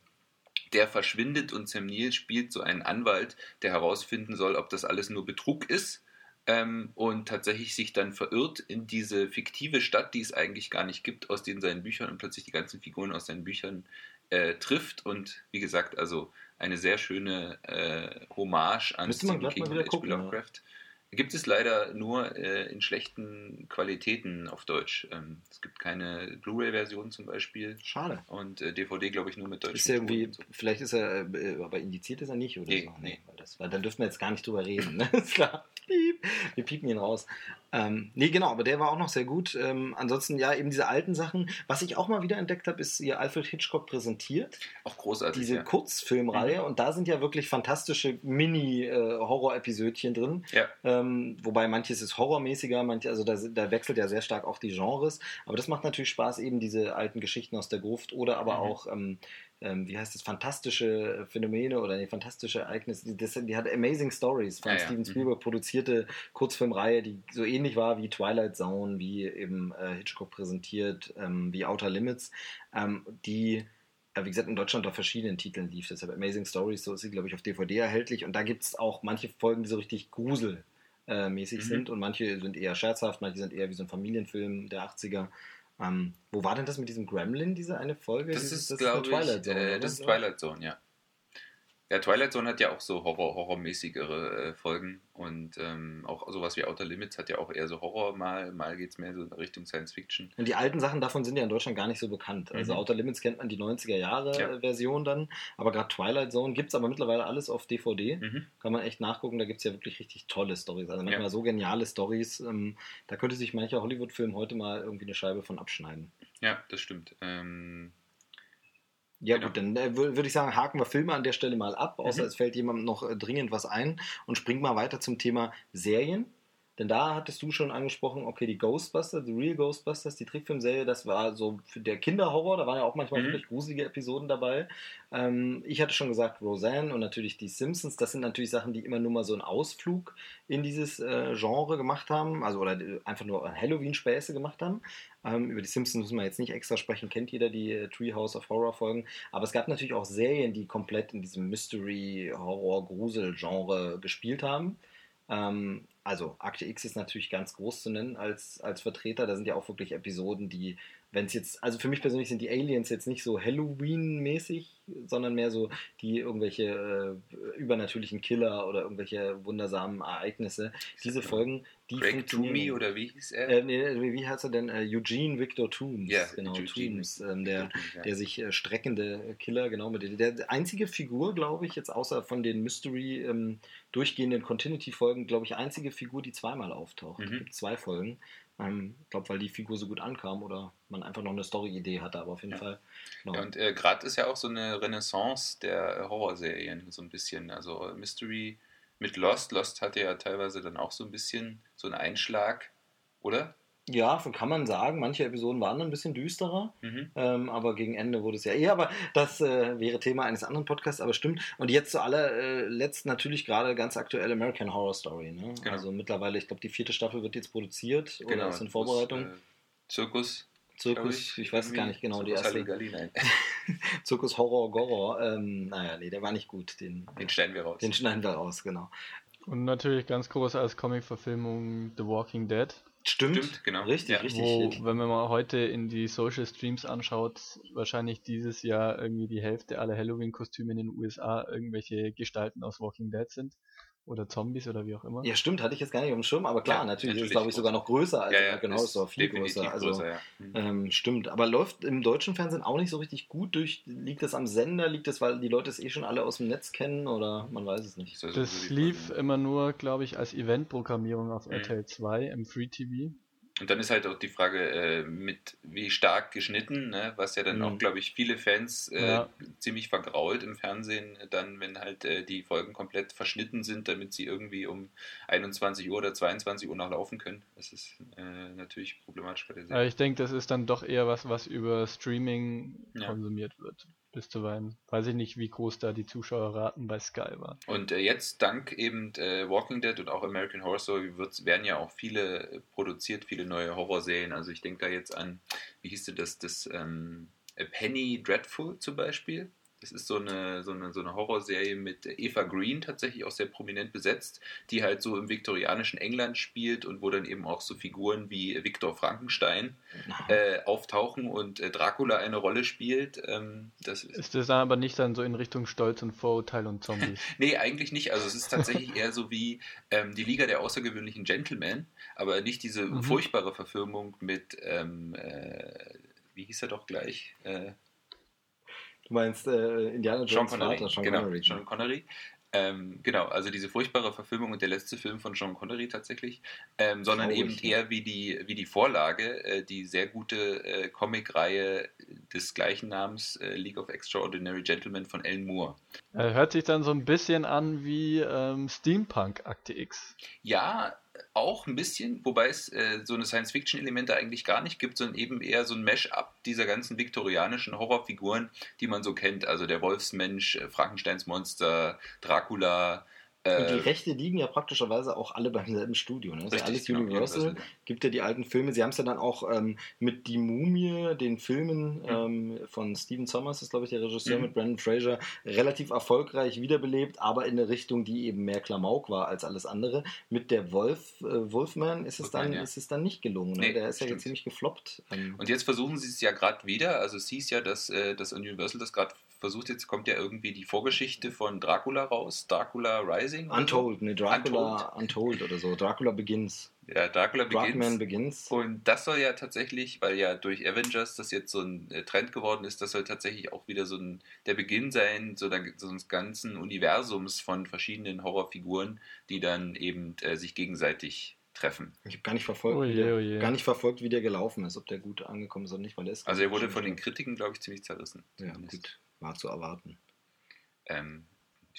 der verschwindet und Sam Neill spielt so einen Anwalt, der herausfinden soll, ob das alles nur Betrug ist ähm, und tatsächlich sich dann verirrt in diese fiktive Stadt, die es eigentlich gar nicht gibt, aus den seinen Büchern und plötzlich die ganzen Figuren aus seinen Büchern äh, trifft und wie gesagt, also eine sehr schöne äh, Hommage an Stephen King und H.P. Lovecraft. Gibt es leider nur äh, in schlechten Qualitäten auf Deutsch. Ähm, es gibt keine Blu-ray-Version zum Beispiel Schade. und äh, DVD, glaube ich, nur mit deutschen Ist irgendwie, so. vielleicht ist er, äh, aber indiziert ist er nicht, oder Nee, so? nee. weil, das, weil dann dürfen wir jetzt gar nicht drüber reden, ne? Ist klar. Piep. Wir piepen ihn raus. Ähm, nee, genau, aber der war auch noch sehr gut. Ähm, ansonsten, ja, eben diese alten Sachen. Was ich auch mal wieder entdeckt habe, ist hier Alfred Hitchcock präsentiert. Auch großartig. Diese ja. Kurzfilmreihe. Mhm. Und da sind ja wirklich fantastische Mini-Horror-Episödchen drin. ja. Ähm, wobei manches ist horrormäßiger, manche, also da, da wechselt ja sehr stark auch die Genres. Aber das macht natürlich Spaß, eben diese alten Geschichten aus der Gruft oder aber Mhm. auch, ähm, ähm, wie heißt es, fantastische Phänomene oder nee, fantastische Ereignisse. Die, das, die hat Amazing Stories von Ja, ja. Steven Mhm. Spielberg produzierte Kurzfilmreihe, die so ähnlich war wie Twilight Zone, wie eben äh, Hitchcock präsentiert, ähm, wie Outer Limits, ähm, die ja, wie gesagt, in Deutschland auf verschiedenen Titeln lief. Deshalb Amazing Stories, so ist sie, glaube ich, auf DVD erhältlich. Und da gibt es auch manche Folgen, die so richtig gruselmäßig Mhm. sind und manche sind eher scherzhaft, manche sind eher wie so ein Familienfilm der 80er. Ähm, wo war denn das mit diesem Gremlin, diese eine Folge? Das ist, glaube ich, Zone, äh, das ist Twilight Zone, ja. Ja, Twilight Zone hat ja auch so Horror, horrormäßigere äh, Folgen und ähm, auch sowas wie Outer Limits hat ja auch eher so Horror, mal, mal geht es mehr so in Richtung Science Fiction. Und die alten Sachen davon sind ja in Deutschland gar nicht so bekannt. Also Mhm. Outer Limits kennt man die 90er Jahre Ja. Version dann, aber gerade Twilight Zone gibt es aber mittlerweile alles auf DVD. Mhm. Kann man echt nachgucken, da gibt es ja wirklich richtig tolle Stories. Also manchmal Ja. so geniale Stories. Ähm, da könnte sich mancher Hollywood-Film heute mal irgendwie eine Scheibe von abschneiden. Ja, das stimmt. Ähm, Ja Genau. gut, dann äh, wür- würde ich sagen, haken wir Filme an der Stelle mal ab, außer Mhm. es fällt jemandem noch äh, dringend was ein und springen mal weiter zum Thema Serien. Denn da hattest du schon angesprochen, okay, die Ghostbusters, The Real Ghostbusters, die Trickfilmserie, das war so für der Kinderhorror, da waren ja auch manchmal Mhm. wirklich gruselige Episoden dabei. Ähm, ich hatte schon gesagt, Roseanne und natürlich die Simpsons, das sind natürlich Sachen, die immer nur mal so einen Ausflug in dieses äh, Genre gemacht haben, also oder einfach nur Halloween-Späße gemacht haben. Ähm, über die Simpsons müssen wir jetzt nicht extra sprechen, kennt jeder die äh, Treehouse of Horror Folgen. Aber es gab natürlich auch Serien, die komplett in diesem Mystery, Horror, Grusel-Genre gespielt haben. Ähm, also Akte X ist natürlich ganz groß zu nennen als, als Vertreter. Da sind ja auch wirklich Episoden, die, wenn es jetzt, also für mich persönlich sind die Aliens jetzt nicht so Halloween-mäßig, sondern mehr so die irgendwelche äh, übernatürlichen Killer oder irgendwelche wundersamen Ereignisse. Diese Folgen, die Greg Toomey oder wie hieß er? äh, nee, wie heißt er denn? Äh, Eugene Victor Toombs. Ja, genau, Eugene Toombs. Ähm, der, ja. der sich äh, streckende Killer, genau, mit der, der einzige Figur, glaube ich, jetzt außer von den Mystery ähm, durchgehenden Continuity-Folgen, glaube ich, einzige Figur, die zweimal auftaucht. Es Mhm. gibt zwei Folgen. Ähm, Ich glaube, weil die Figur so gut ankam oder man einfach noch eine Story-Idee hatte, aber auf jeden Ja. Fall. Genau. Ja, und äh, gerade ist ja auch so eine Renaissance der äh, Horrorserien, so ein bisschen. Also äh, Mystery mit Lost. Lost hatte ja teilweise dann auch so ein bisschen so einen Einschlag, oder? Ja, kann man sagen. Manche Episoden waren ein bisschen düsterer, Mhm. ähm, aber gegen Ende wurde es ja eher. Aber das äh, wäre Thema eines anderen Podcasts, aber stimmt. Und jetzt zu allerletzt natürlich gerade ganz aktuell American Horror Story. Ne? Genau. Also mittlerweile, ich glaube, die vierte Staffel wird jetzt produziert oder Genau. ist in das, Vorbereitung. äh, Zirkus. Zirkus, glaub ich, weiß es gar nicht genau, die Zirkus erste. Halligalli, nein. Zirkus Horror Gorror. Ähm, naja, nee, der war nicht gut. Den, Den stellen wir raus. den schneiden wir raus, genau. Und natürlich ganz groß als Comic-Verfilmung The Walking Dead. Stimmt, Stimmt, genau. Richtig, Ja. richtig. Wo, wenn man mal heute in die Social Streams anschaut, wahrscheinlich dieses Jahr irgendwie die Hälfte aller Halloween-Kostüme in den USA irgendwelche Gestalten aus Walking Dead sind. Oder Zombies oder wie auch immer. Ja, stimmt, hatte ich jetzt gar nicht auf dem Schirm, aber klar, Ja, natürlich, ist natürlich es, glaube ich, sogar noch größer als ja, ja, American ist Story, viel größer. Also, größer, ja. Mhm. ähm, stimmt, aber läuft im deutschen Fernsehen auch nicht so richtig gut durch. Liegt das am Sender? Liegt das, weil die Leute es eh schon alle aus dem Netz kennen oder man weiß es nicht? Ist Das so die lief immer nur, glaube ich, als Eventprogrammierung auf Mhm. RTL 2 im Free TV. Und dann ist halt auch die Frage, äh, mit wie stark geschnitten, ne? was ja dann Mhm. auch, glaube ich, viele Fans äh, Ja. ziemlich vergrault im Fernsehen, dann, wenn halt äh, die Folgen komplett verschnitten sind, damit sie irgendwie um 21 Uhr oder 22 Uhr noch laufen können. Das ist äh, natürlich problematisch bei der Aber Serie. ich denke, das ist dann doch eher was, was über Streaming Ja. konsumiert wird. Bis zuweilen. Weiß ich nicht, wie groß da die Zuschauerraten bei Sky waren. Und äh, jetzt, dank eben äh, Walking Dead und auch American Horror Story, wird's, werden ja auch viele äh, produziert, viele neue Horrorserien. Also ich denke da jetzt an, wie hieß das, das ähm, äh, Penny Dreadful zum Beispiel. Das ist so eine, so, eine, so eine Horrorserie mit Eva Green tatsächlich auch sehr prominent besetzt, die halt so im viktorianischen England spielt und wo dann eben auch so Figuren wie Viktor Frankenstein äh, auftauchen und äh, Dracula eine Rolle spielt. Ähm, das ist Ist das dann aber nicht dann so in Richtung Stolz und Vorurteil und Zombies? Nee, eigentlich nicht. Also es ist tatsächlich eher so wie ähm, die Liga der außergewöhnlichen Gentlemen, aber nicht diese Mhm. furchtbare Verfilmung mit, ähm, äh, wie hieß er doch gleich? Äh, Du meinst äh, Indiana Jones Sean Connery. Vater, Sean genau, Connery. Sean Connery. Ähm, genau, also diese furchtbare Verfilmung und der letzte Film von Sean Connery tatsächlich, ähm, sondern Traurig, eben eher wie die, wie die Vorlage, äh, die sehr gute äh, Comicreihe des gleichen Namens, äh, League of Extraordinary Gentlemen von Alan Moore. Äh, Hört sich dann so ein bisschen an wie ähm, Steampunk Akte X. Ja, auch ein bisschen, wobei es äh, so eine Science-Fiction-Elemente eigentlich gar nicht gibt, sondern eben eher so ein Mash-up dieser ganzen viktorianischen Horrorfiguren, die man so kennt. Also der Wolfsmensch, äh, Frankensteins Monster, Dracula. Und die Äh, Rechte liegen ja praktischerweise auch alle beim selben Studio. Ne? Das ist ja alles richtig, genau, Universal. Gibt ja die alten Filme. Sie haben es ja dann auch ähm, mit Die Mumie, den Filmen ähm, von Steven Sommers, ist glaube ich der Regisseur Mhm. mit Brandon Fraser, relativ erfolgreich wiederbelebt, aber in eine Richtung, die eben mehr Klamauk war als alles andere. Mit der Wolf, äh, Wolfman ist es, Wolfman, dann, ja. ist es dann nicht gelungen. Ne? Nee, der ist ja stimmt. jetzt ziemlich gefloppt. Ähm, Und jetzt versuchen sie es ja gerade wieder. Also es hieß ja, dass, äh, dass Universal das gerade versucht. Jetzt kommt ja irgendwie die Vorgeschichte von Dracula raus. Dracula Rising. Untold, ne, Dracula Untold. oder so. Dracula Begins. Ja, Dracula Begins. Begins. Und das soll ja tatsächlich, weil ja durch Avengers das jetzt so ein äh, Trend geworden ist, das soll tatsächlich auch wieder so ein, der Beginn sein, so, der, so eines ganzen Universums von verschiedenen Horrorfiguren, die dann eben äh, sich gegenseitig treffen. Ich habe gar nicht verfolgt, Oh wie je, der, oh je. gar nicht verfolgt, wie der gelaufen ist, ob der gut angekommen ist oder nicht, weil er ist Also er wurde von den Kritiken, glaube ich, ziemlich zerrissen. Ja, gut, war zu erwarten. Ähm,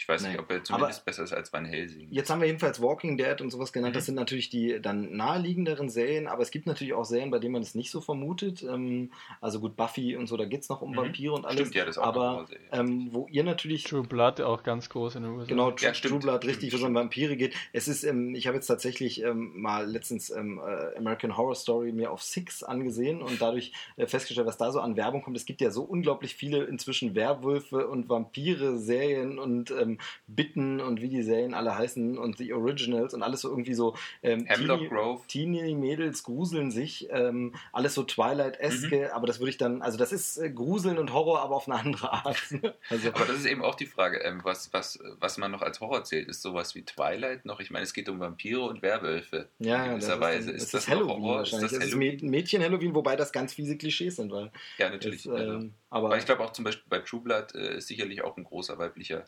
ich weiß nicht, Naja, ob er zumindest besser ist als Van Helsing. Jetzt haben wir jedenfalls Walking Dead und sowas genannt. Mhm. Das sind natürlich die dann naheliegenderen Serien, aber es gibt natürlich auch Serien, bei denen man es nicht so vermutet. Ähm, also gut, Buffy und so, da geht es noch um Mhm. Vampire und alles. Stimmt, ja, das ist auch aber ähm, wo ihr natürlich True Blood auch ganz groß in den USA. Genau, Ja, True, stimmt, True Blood, richtig, wo es um Vampire geht. Es ist, ähm, ich habe jetzt tatsächlich ähm, mal letztens ähm, äh, American Horror Story mir auf Six angesehen und dadurch äh, festgestellt, was da so an Werbung kommt. Es gibt ja so unglaublich viele inzwischen Werwölfe und Vampire-Serien und ähm, Bitten und wie die Serien alle heißen und die Originals und alles so irgendwie so ähm, Teenie- Grove. Teenie-Mädels gruseln sich, ähm, alles so Twilight-eske, Mhm. aber das würde ich dann, also das ist äh, Gruseln und Horror, aber auf eine andere Art. also, Aber das ist eben auch die Frage, ähm, was, was, was man noch als Horror zählt. Ist sowas wie Twilight noch? Ich meine, es geht um Vampire und Werwölfe. Ja, in das gewisser ist, Weise. dann- Ist das das ist Halloween Horror? wahrscheinlich. Ist das das ist Halloween? Mä- Mädchen-Halloween, wobei das ganz fiese Klischees sind, weil. Ja, natürlich. Das, also. ähm, aber Aber ich glaube auch zum Beispiel bei True Blood äh, ist sicherlich auch ein großer weiblicher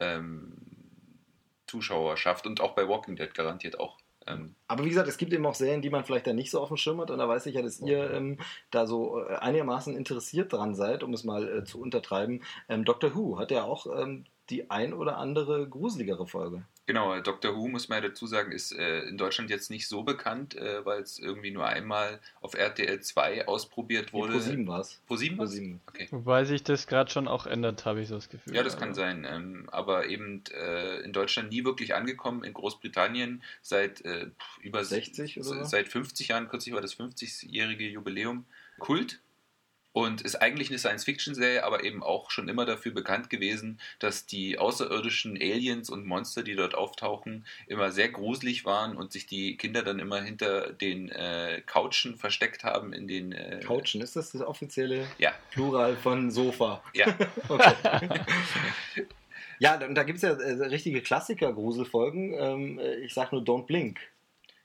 ähm, Zuschauerschaft und auch bei Walking Dead garantiert auch. Ähm, Aber wie gesagt, es gibt eben auch Serien, die man vielleicht dann nicht so auf dem Schirm hat. Und da weiß ich ja, dass ihr ähm, da so äh, einigermaßen interessiert dran seid, um es mal äh, zu untertreiben. Ähm, Doctor Who hat ja auch ähm, die ein oder andere gruseligere Folge. Genau, Doctor Who, muss man ja dazu sagen, ist äh, in Deutschland jetzt nicht so bekannt, äh, weil es irgendwie nur einmal auf RTL 2 ausprobiert wurde. Pro 7 war es. Pro 7 Pro 7. Okay. Wobei sich das gerade schon auch ändert, habe ich so das Gefühl. Ja, das kann Also, sein. Ähm, aber eben äh, in Deutschland nie wirklich angekommen. In Großbritannien seit äh, über 60 oder so? Seit 50 Jahren, kürzlich war das 50-jährige Jubiläum. Kult. Und ist eigentlich eine Science-Fiction-Serie, aber eben auch schon immer dafür bekannt gewesen, dass die außerirdischen Aliens und Monster, die dort auftauchen, immer sehr gruselig waren und sich die Kinder dann immer hinter den äh, Couchen versteckt haben in den äh, Couchen, ist das das offizielle Ja, Plural von Sofa? ja. Okay. ja, da, da gibt es ja äh, richtige Klassiker-Gruselfolgen. Ähm, äh, ich sag nur Don't Blink.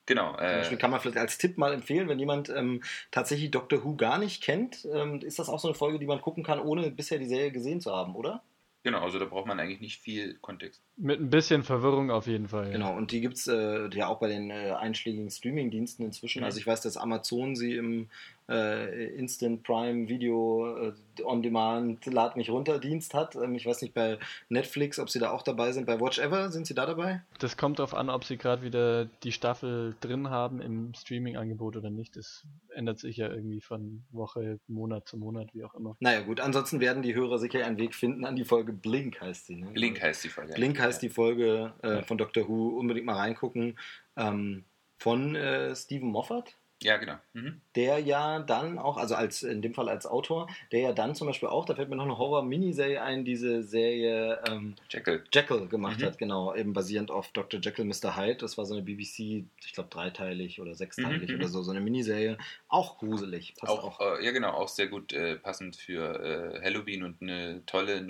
Genau. Zum Beispiel Äh, kann man vielleicht als Tipp mal empfehlen, wenn jemand ähm, tatsächlich Doctor Who gar nicht kennt, ähm, ist das auch so eine Folge, die man gucken kann, ohne bisher die Serie gesehen zu haben, oder? genau, also da braucht man eigentlich nicht viel Kontext. Mit ein bisschen Verwirrung auf jeden Fall. ja. Genau, und die gibt es äh, ja auch bei den äh, einschlägigen Streaming-Diensten inzwischen. Mhm. Also ich weiß, dass Amazon sie im äh, Instant Prime Video äh, On Demand Lad mich runter Dienst hat. Ähm, ich weiß nicht bei Netflix, ob sie da auch dabei sind. Bei Watch Ever sind sie da dabei? Das kommt darauf an, ob sie gerade wieder die Staffel drin haben im Streaming-Angebot oder nicht. Das ändert sich ja irgendwie von Woche, Monat zu Monat, wie auch immer. Naja gut, ansonsten werden die Hörer sicher einen Weg finden an die Folge Blink heißt sie. Ne? Blink heißt die Folge. Blink heißt die Folge äh, Ja. von Doctor Who. Unbedingt mal reingucken. Ähm, von äh, Stephen Moffat. Ja, genau. Mhm. der ja dann auch, also als in dem Fall als Autor, der ja dann zum Beispiel auch, da fällt mir noch eine Horror-Miniserie ein, diese Serie ähm, Jekyll. Jekyll gemacht Mhm. hat, genau, eben basierend auf Dr. Jekyll, Mr. Hyde. Das war so eine BBC, ich glaube dreiteilig oder sechsteilig Mhm, oder mhm. so, so eine Miniserie. Auch gruselig. Passt Auch, auch. Äh, ja, genau, auch sehr gut äh, passend für äh, Halloween und eine tolle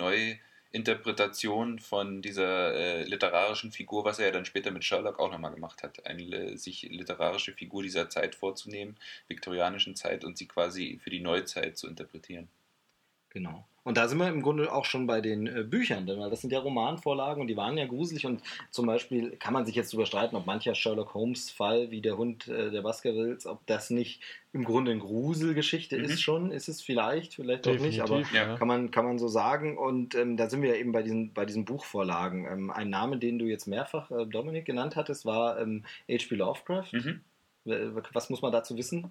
Neuinterpretation von dieser äh, literarischen Figur, was er ja dann später mit Sherlock auch nochmal gemacht hat. Eine sich literarische Figur dieser Zeit vorzunehmen, viktorianischen Zeit, und sie quasi für die Neuzeit zu interpretieren. Genau. Und da sind wir im Grunde auch schon bei den äh, Büchern, denn weil das sind ja Romanvorlagen und die waren ja gruselig und zum Beispiel kann man sich jetzt darüber streiten, ob mancher Sherlock Holmes Fall wie der Hund äh, der Baskervilles, ob das nicht im Grunde eine Gruselgeschichte Mhm. ist schon, ist es vielleicht, vielleicht doch nicht, aber Definitiv, ja. kann man, kann man so sagen. Und ähm, da sind wir ja eben bei diesen, bei diesen Buchvorlagen. Ähm, ein Name, den du jetzt mehrfach, äh, Dominik, genannt hattest, war ähm, H.P. Lovecraft. Mhm. Was muss man dazu wissen?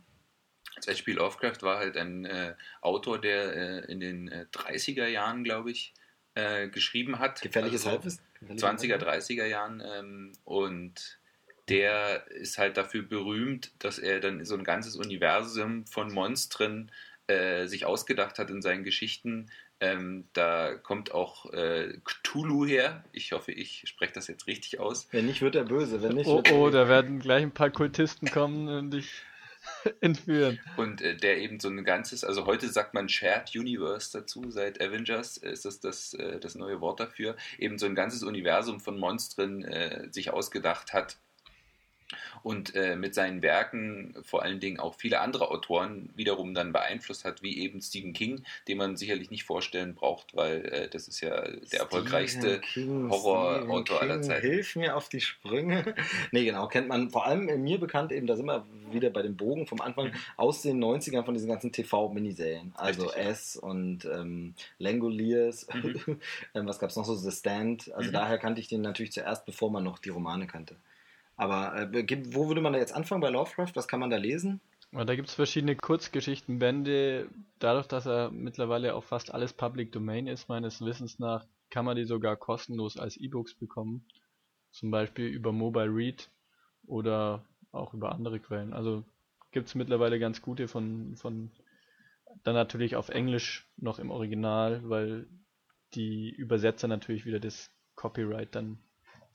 Das H.P. Lovecraft war halt ein äh, Autor, der äh, in den äh, 30er Jahren, glaube ich, äh, geschrieben hat. Gefährliches Also- Halbwissen? 20er, 30er Jahren ähm, und der ist halt dafür berühmt, dass er dann so ein ganzes Universum von Monstern äh, sich ausgedacht hat in seinen Geschichten. Ähm, da kommt auch äh, Cthulhu her. Ich hoffe, ich spreche das jetzt richtig aus. Wenn nicht, wird er böse. Wenn nicht, Oh, oh, da werden gleich ein paar Kultisten kommen und dich entführen. Und äh, der eben so ein ganzes, also heute sagt man Shared Universe dazu, seit Avengers ist das das, äh, das neue Wort dafür, eben so ein ganzes Universum von Monstern äh, sich ausgedacht hat. Und äh, mit seinen Werken vor allen Dingen auch viele andere Autoren wiederum dann beeinflusst hat, wie eben Stephen King, den man sicherlich nicht vorstellen braucht, weil äh, das ist ja der erfolgreichste Stephen King, Horrorautor aller Zeiten. Hilf mir auf die Sprünge. nee, genau, kennt man vor allem in mir bekannt, eben da sind wir wieder bei dem Bogen vom Anfang, Mhm. aus den 90ern von diesen ganzen TV-Miniserien. Also Richtig, ja. S und ähm, Langoliers, Mhm. ähm, was gab es noch so, The Stand. Also Mhm. daher kannte ich den natürlich zuerst, bevor man noch die Romane kannte. Aber äh, wo würde man da jetzt anfangen bei Lovecraft? Was kann man da lesen? Da gibt es verschiedene Kurzgeschichtenbände. Dadurch, dass er mittlerweile auch fast alles Public Domain ist, meines Wissens nach, kann man die sogar kostenlos als E-Books bekommen. Zum Beispiel über Mobile Read oder auch über andere Quellen. Also gibt es mittlerweile ganz gute von, von dann natürlich auf Englisch noch im Original, weil die Übersetzer natürlich wieder das Copyright dann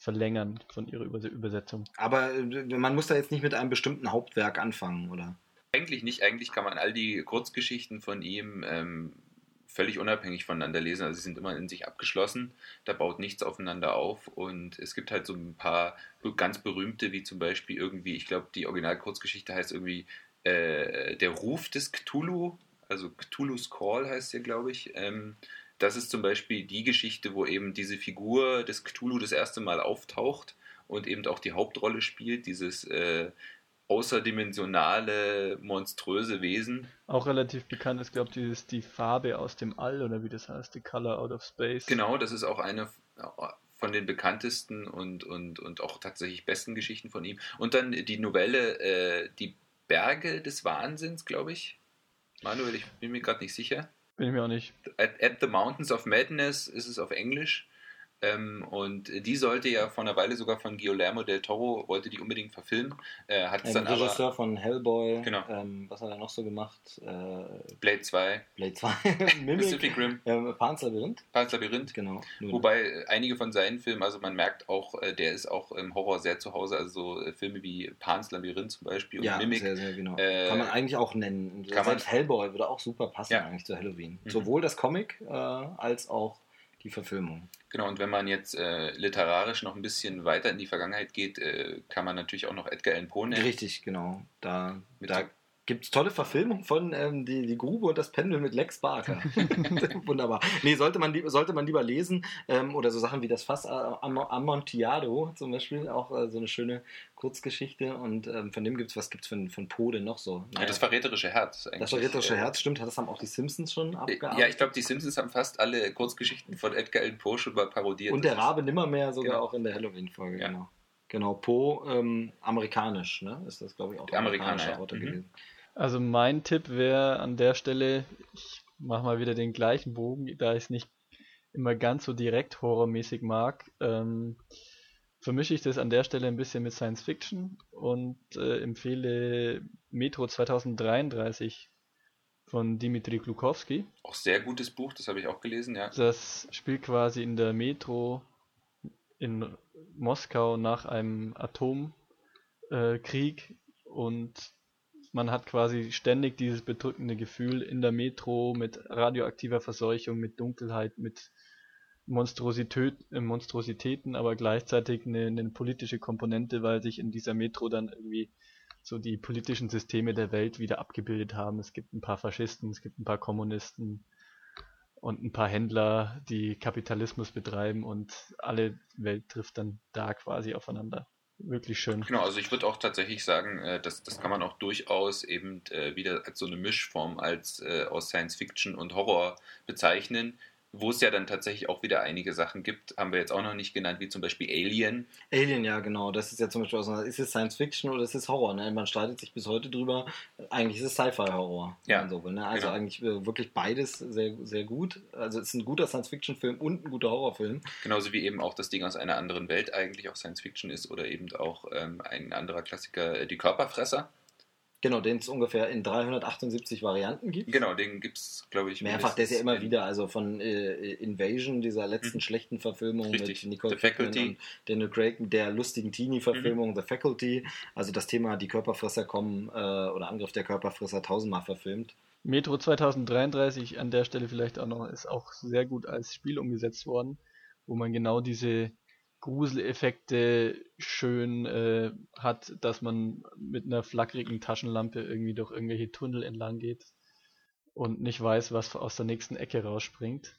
verlängern von ihrer Überse- Übersetzung. Aber äh, man muss da jetzt nicht mit einem bestimmten Hauptwerk anfangen, oder? Eigentlich nicht. Eigentlich kann man all die Kurzgeschichten von ihm ähm, völlig unabhängig voneinander lesen. Also sie sind immer in sich abgeschlossen. Da baut nichts aufeinander auf. Und es gibt halt so ein paar ganz berühmte, wie zum Beispiel irgendwie, ich glaube, die Originalkurzgeschichte heißt irgendwie äh, Der Ruf des Cthulhu. Also Cthulhu's Call heißt sie, glaube ich. Ähm, das ist zum Beispiel die Geschichte, wo eben diese Figur des Cthulhu das erste Mal auftaucht und eben auch die Hauptrolle spielt, dieses äh, außerdimensionale, monströse Wesen. Auch relativ bekannt ist, glaube ich, dieses die Farbe aus dem All oder wie das heißt, die Color out of Space. Genau, das ist auch eine von den bekanntesten und, und, und auch tatsächlich besten Geschichten von ihm. Und dann die Novelle äh, Die Berge des Wahnsinns, glaube ich. Manuel, ich bin mir gerade nicht sicher. Bin ich mir auch nicht. At, At, the Mountains of Madness ist es auf Englisch. Ähm, und die sollte ja vor einer Weile sogar von Guillermo del Toro, wollte die unbedingt verfilmen. Äh, hat es dann Regisseur aber, von Hellboy. Genau. Ähm, was hat er noch so gemacht? Äh, Blade 2. Blade 2. Pacific Rim. Ähm, Pan's Labyrinth. Pan's Labyrinth. Genau. Wobei einige von seinen Filmen, also man merkt auch, äh, der ist auch im Horror sehr zu Hause. Also so äh, Filme wie Pan's Labyrinth zum Beispiel und ja, Mimic. sehr, sehr genau. Äh, kann man eigentlich auch nennen. Kann Selbst man, Hellboy würde auch super passen Ja. eigentlich zu Halloween. Mhm. Sowohl das Comic äh, als auch die Verfilmung. Genau, und wenn man jetzt äh, literarisch noch ein bisschen weiter in die Vergangenheit geht, äh, kann man natürlich auch noch Edgar Allan Poe nennen. Richtig, genau. Da, Mit da gibt es tolle Verfilmungen von ähm, die, die Grube und das Pendel mit Lex Barker. Wunderbar. Nee, sollte man, sollte man lieber lesen. Ähm, oder so Sachen wie das Fass äh, Am Amontillado zum Beispiel, auch äh, so eine schöne Kurzgeschichte. Und ähm, von dem gibt es, was gibt es von, von Poe denn noch so? Ja, das verräterische Herz. Eigentlich. das verräterische Äh, Herz, stimmt, das haben auch die Simpsons schon abgearbeitet. Ja, ich glaube, die Simpsons haben fast alle Kurzgeschichten von Edgar Allan Poe schon mal parodiert. Und der Rabe nimmermehr sogar Genau. auch in der Halloween-Folge, Ja. genau. Genau, Poe, ähm, amerikanisch, ne? Ist das, glaube ich, auch Der Amerikaner, ja. Autor Mhm. Also mein Tipp wäre an der Stelle, ich mache mal wieder den gleichen Bogen, da ich es nicht immer ganz so direkt horrormäßig mag, ähm, vermische ich das an der Stelle ein bisschen mit Science Fiction und äh, empfehle Metro 2033 von Dimitri Glukowski. Auch sehr gutes Buch, das habe ich auch gelesen, ja. Das spielt quasi in der Metro in Moskau nach einem Atomkrieg äh, und man hat quasi ständig dieses bedrückende Gefühl in der Metro mit radioaktiver Verseuchung, mit Dunkelheit, mit Monstrosität, äh, Monstrositäten, aber gleichzeitig eine, eine politische Komponente, weil sich in dieser Metro dann irgendwie so die politischen Systeme der Welt wieder abgebildet haben. Es gibt ein paar Faschisten, es gibt ein paar Kommunisten, und ein paar Händler, die Kapitalismus betreiben und alle Welt trifft dann da quasi aufeinander. Wirklich schön. Genau, also ich würde auch tatsächlich sagen, äh, das, das kann man auch durchaus eben äh, wieder als so eine Mischform als äh, aus Science Fiction und Horror bezeichnen, wo es ja dann tatsächlich auch wieder einige Sachen gibt, haben wir jetzt auch noch nicht genannt, wie zum Beispiel Alien. Alien, ja, genau. Das ist ja zum Beispiel, aus, ist es Science Fiction oder ist es Horror? Ne? Man streitet sich bis heute drüber. Eigentlich ist es Sci-Fi-Horror. Ja, so will, ne? Also genau. eigentlich äh, wirklich beides sehr, sehr gut. Also es ist ein guter Science-Fiction-Film und ein guter Horrorfilm. Genauso wie eben auch das Ding aus einer anderen Welt eigentlich auch Science Fiction ist oder eben auch ähm, ein anderer Klassiker, äh, die Körperfresser. Genau, den es ungefähr in 378 Varianten gibt. Genau, den gibt es, glaube ich, Mehrfach, der ist ja immer wieder, also von äh, Invasion, dieser letzten Mhm. schlechten Verfilmung Richtig. mit Nicole The Kidman Faculty. und Daniel Craig, der lustigen Teenie-Verfilmung Mhm. The Faculty. Also das Thema die Körperfresser kommen äh, oder Angriff der Körperfresser tausendmal verfilmt. Metro 2033 an der Stelle vielleicht auch noch ist auch sehr gut als Spiel umgesetzt worden, wo man genau diese Gruseleffekte schön äh, hat, dass man mit einer flackerigen Taschenlampe irgendwie durch irgendwelche Tunnel entlang geht und nicht weiß, was aus der nächsten Ecke rausspringt.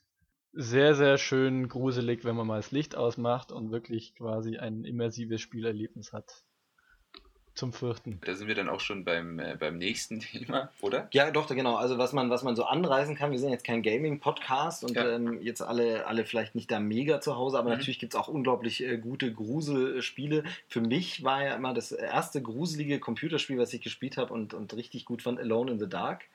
Sehr, sehr schön gruselig, wenn man mal das Licht ausmacht und wirklich quasi ein immersives Spielerlebnis hat. Zum Fürchten. Da sind wir dann auch schon beim, äh, beim nächsten Thema, oder? Ja, doch, genau. Also was man, was man so anreißen kann, wir sind jetzt kein Gaming-Podcast und Ja. ähm, jetzt alle, alle vielleicht nicht da mega zu Hause, aber Mhm. natürlich gibt es auch unglaublich äh, gute Gruselspiele. Für mich war ja immer das erste gruselige Computerspiel, was ich gespielt habe und, und richtig gut fand, Alone in the Dark.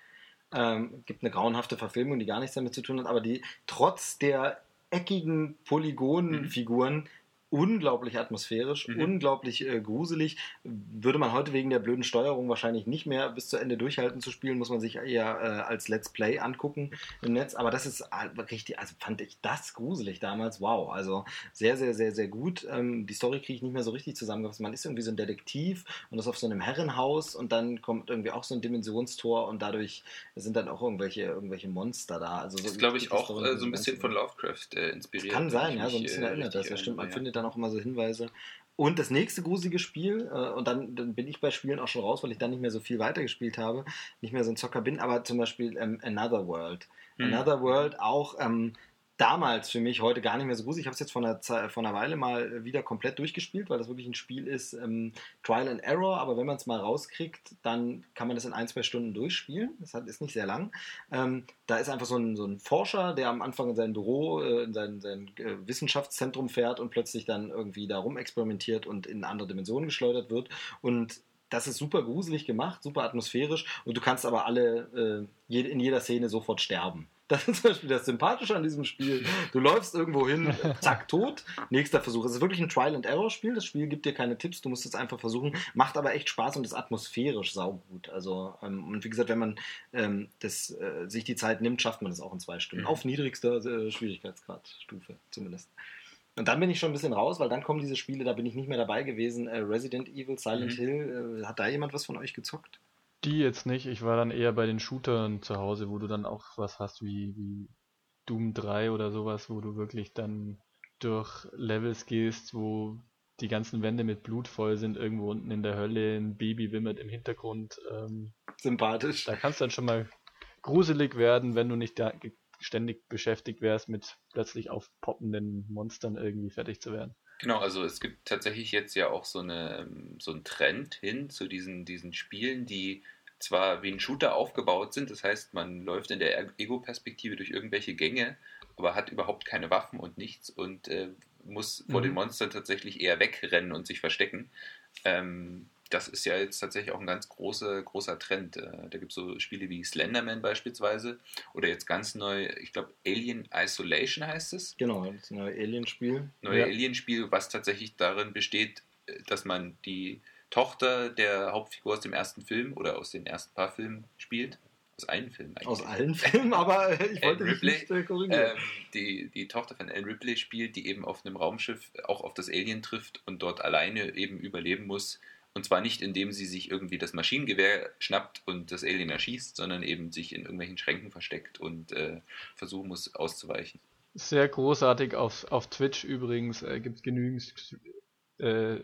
Ähm, gibt eine grauenhafte Verfilmung, die gar nichts damit zu tun hat, aber die trotz der eckigen Polygonenfiguren unglaublich atmosphärisch, Mhm. unglaublich äh, gruselig. Würde man heute wegen der blöden Steuerung wahrscheinlich nicht mehr bis zu Ende durchhalten zu spielen, muss man sich eher äh, als Let's Play angucken im Netz. Aber das ist äh, richtig, also fand ich das gruselig damals. Wow, also sehr, sehr, sehr, sehr gut. Ähm, die Story kriege ich nicht mehr so richtig zusammengefasst. Man ist irgendwie so ein Detektiv und ist auf so einem Herrenhaus und dann kommt irgendwie auch so ein Dimensionstor und dadurch sind dann auch irgendwelche, irgendwelche Monster da. Also so Das ist, glaube ich, auch Story äh, so ein bisschen von. Lovecraft äh, inspiriert. Kann sein, ja, so ein bisschen äh, erinnert das. Ja, stimmt. Man erinnere, findet dann auch immer so Hinweise. Und das nächste gruselige Spiel, äh, und dann, dann bin ich bei Spielen auch schon raus, weil ich dann nicht mehr so viel weitergespielt habe, nicht mehr so ein Zocker bin, aber zum Beispiel ähm, Another World. Hm. Another World auch, ähm, damals für mich, heute gar nicht mehr so gruselig. Ich habe es jetzt vor einer, vor einer Weile mal wieder komplett durchgespielt, weil das wirklich ein Spiel ist, ähm, Trial and Error, aber wenn man es mal rauskriegt, dann kann man das in ein, zwei Stunden durchspielen. Das hat, ist nicht sehr lang. Ähm, da ist einfach so ein, so ein Forscher, der am Anfang in sein Büro, äh, in sein, sein äh, Wissenschaftszentrum fährt und plötzlich dann irgendwie da rumexperimentiert und in andere Dimensionen geschleudert wird. Und das ist super gruselig gemacht, super atmosphärisch und du kannst aber alle äh, in jeder Szene sofort sterben. Das ist zum Beispiel das Sympathische an diesem Spiel. Du läufst irgendwo hin, zack, tot, nächster Versuch. Es ist wirklich ein Trial-and-Error-Spiel. Das Spiel gibt dir keine Tipps, du musst es einfach versuchen. Macht aber echt Spaß und ist atmosphärisch saugut. Also, ähm, und wie gesagt, wenn man ähm, das, äh, sich die Zeit nimmt, schafft man das auch in zwei Stunden. Mhm. Auf niedrigster äh, Schwierigkeitsgradstufe zumindest. Und dann bin ich schon ein bisschen raus, weil dann kommen diese Spiele, da bin ich nicht mehr dabei gewesen. Äh, Resident Evil, Silent Mhm. Hill, äh, hat da jemand was von euch gezockt? Die jetzt nicht. Ich war dann eher bei den Shootern zu Hause, wo du dann auch was hast wie, wie Doom 3 oder sowas, wo du wirklich dann durch Levels gehst, wo die ganzen Wände mit Blut voll sind, irgendwo unten in der Hölle, ein Baby wimmert im Hintergrund. Ähm, Sympathisch. da kann es dann schon mal gruselig werden, wenn du nicht da ständig beschäftigt wärst, mit plötzlich aufpoppenden Monstern irgendwie fertig zu werden. Genau, also es gibt tatsächlich jetzt ja auch so, eine, ähm, so einen Trend hin zu diesen, diesen Spielen, die zwar wie ein Shooter aufgebaut sind, das heißt, man läuft in der Ego-Perspektive durch irgendwelche Gänge, aber hat überhaupt keine Waffen und nichts und äh, muss vor Mhm. den Monstern tatsächlich eher wegrennen und sich verstecken. Ähm, das ist ja jetzt tatsächlich auch ein ganz großer, großer Trend. Äh, da gibt es so Spiele wie Slenderman beispielsweise oder jetzt ganz neu, ich glaube Alien Isolation heißt es Genau, das neue Alien-Spiel. neue Ja. Alien-Spiel, was tatsächlich darin besteht, äh, dass man die Tochter der Hauptfigur aus dem ersten Film oder aus den ersten paar Filmen spielt. Aus einem Film eigentlich. Aus allen Filmen, aber äh, ich wollte Ripley, nicht äh, korrigieren. Ähm, die, die Tochter von Ellen Ripley spielt, die eben auf einem Raumschiff auch auf das Alien trifft und dort alleine eben überleben muss. Und zwar nicht, indem sie sich irgendwie das Maschinengewehr schnappt und das Alien erschießt, sondern eben sich in irgendwelchen Schränken versteckt und äh, versuchen muss auszuweichen. Sehr großartig auf, auf Twitch übrigens äh, gibt es genügend äh,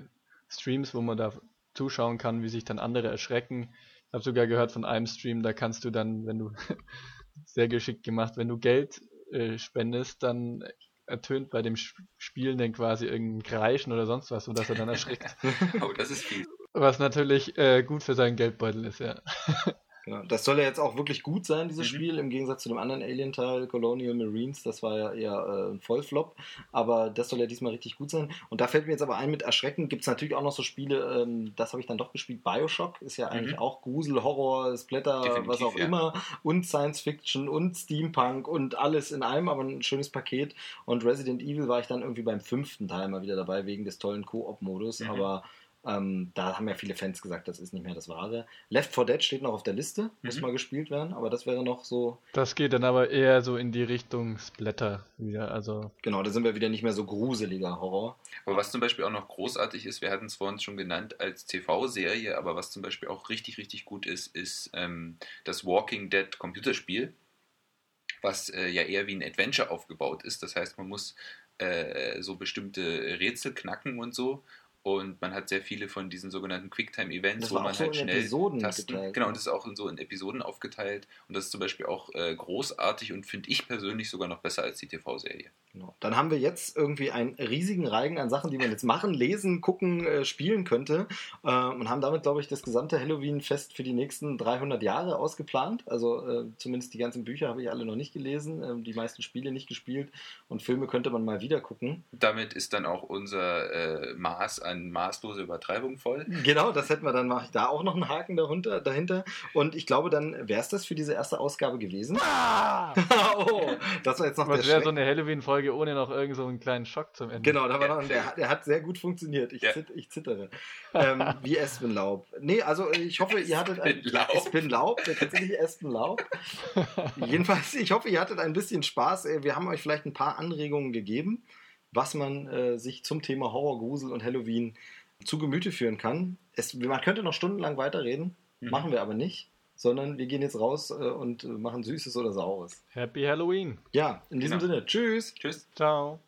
Streams, wo man da zuschauen kann, wie sich dann andere erschrecken. Ich habe sogar gehört von einem Stream, da kannst du dann, wenn du sehr geschickt gemacht, wenn du Geld äh, spendest, dann ertönt bei dem Sp- Spielenden quasi irgendein Kreischen oder sonst was, sodass er dann erschrickt. Oh, das ist viel. Was natürlich äh, gut für seinen Geldbeutel ist, ja. Genau. Das soll ja jetzt auch wirklich gut sein, dieses Mhm. Spiel, im Gegensatz zu dem anderen Alien-Teil, Colonial Marines. Das war ja eher äh, ein Vollflop. Aber das soll ja diesmal richtig gut sein. Und da fällt mir jetzt aber ein, mit Erschrecken gibt es natürlich auch noch so Spiele, ähm, das habe ich dann doch gespielt. Bioshock ist ja eigentlich Mhm. auch Grusel, Horror, Splatter, Definitiv, was auch ja. immer. Und Science Fiction und Steampunk und alles in einem, aber ein schönes Paket. Und Resident Evil war ich dann irgendwie beim fünften Teil mal wieder dabei, wegen des tollen Koop-Modus. Mhm. Aber ähm, da haben ja viele Fans gesagt, das ist nicht mehr das Wahre. Left 4 Dead steht noch auf der Liste, muss Mhm. mal gespielt werden, aber das wäre noch so, Das geht dann aber eher so in die Richtung Splatter wieder. Also genau, da sind wir wieder nicht mehr so gruseliger Horror. Aber was zum Beispiel auch noch großartig ist, wir hatten es vorhin schon genannt als TV-Serie, aber was zum Beispiel auch richtig, richtig gut ist, ist ähm, das Walking Dead Computerspiel, was äh, ja eher wie ein Adventure aufgebaut ist. Das heißt, man muss äh, so bestimmte Rätsel knacken und so. Und man hat sehr viele von diesen sogenannten Quicktime-Events, wo man so halt schnell Episoden Tasten. geteilt, Genau, ne? und das ist auch in so in Episoden aufgeteilt. Und das ist zum Beispiel auch äh, großartig und finde ich persönlich sogar noch besser als die TV-Serie. Genau. Dann haben wir jetzt irgendwie einen riesigen Reigen an Sachen, die man jetzt machen, lesen, gucken, äh, spielen könnte. Äh, und haben damit, glaube ich, das gesamte Halloween-Fest für die nächsten 300 Jahre ausgeplant. Also äh, zumindest die ganzen Bücher habe ich alle noch nicht gelesen, äh, die meisten Spiele nicht gespielt. Und Filme könnte man mal wieder gucken. Damit ist dann auch unser äh, Maß an maßloser Übertreibung voll. Genau, das hätten wir dann, mache ich da auch noch einen Haken darunter, dahinter. Und ich glaube, dann wäre es das für diese erste Ausgabe gewesen. oh, das war jetzt noch was der wäre so eine Halloween-Folge ohne noch irgend so einen kleinen Schock zum Ende? Genau, da war noch, der, der hat sehr gut funktioniert. Ich, Ja. zit, ich zittere. Ähm, wie Espenlaub. Nee, also ich hoffe, ihr hattet ein Espenlaub. Espenlaub, der tatsächlich Espenlaub. Jedenfalls, ich hoffe, ihr hattet ein bisschen Spaß. Äh, Wir haben euch vielleicht ein paar Anregungen gegeben, was man äh, sich zum Thema Horror, Grusel und Halloween zu Gemüte führen kann. Es, man könnte noch stundenlang weiterreden, Mhm. machen wir aber nicht, sondern wir gehen jetzt raus äh, und äh, machen Süßes oder Saures. Happy Halloween. Ja, in diesem Genau. Sinne, tschüss. Tschüss. Ciao.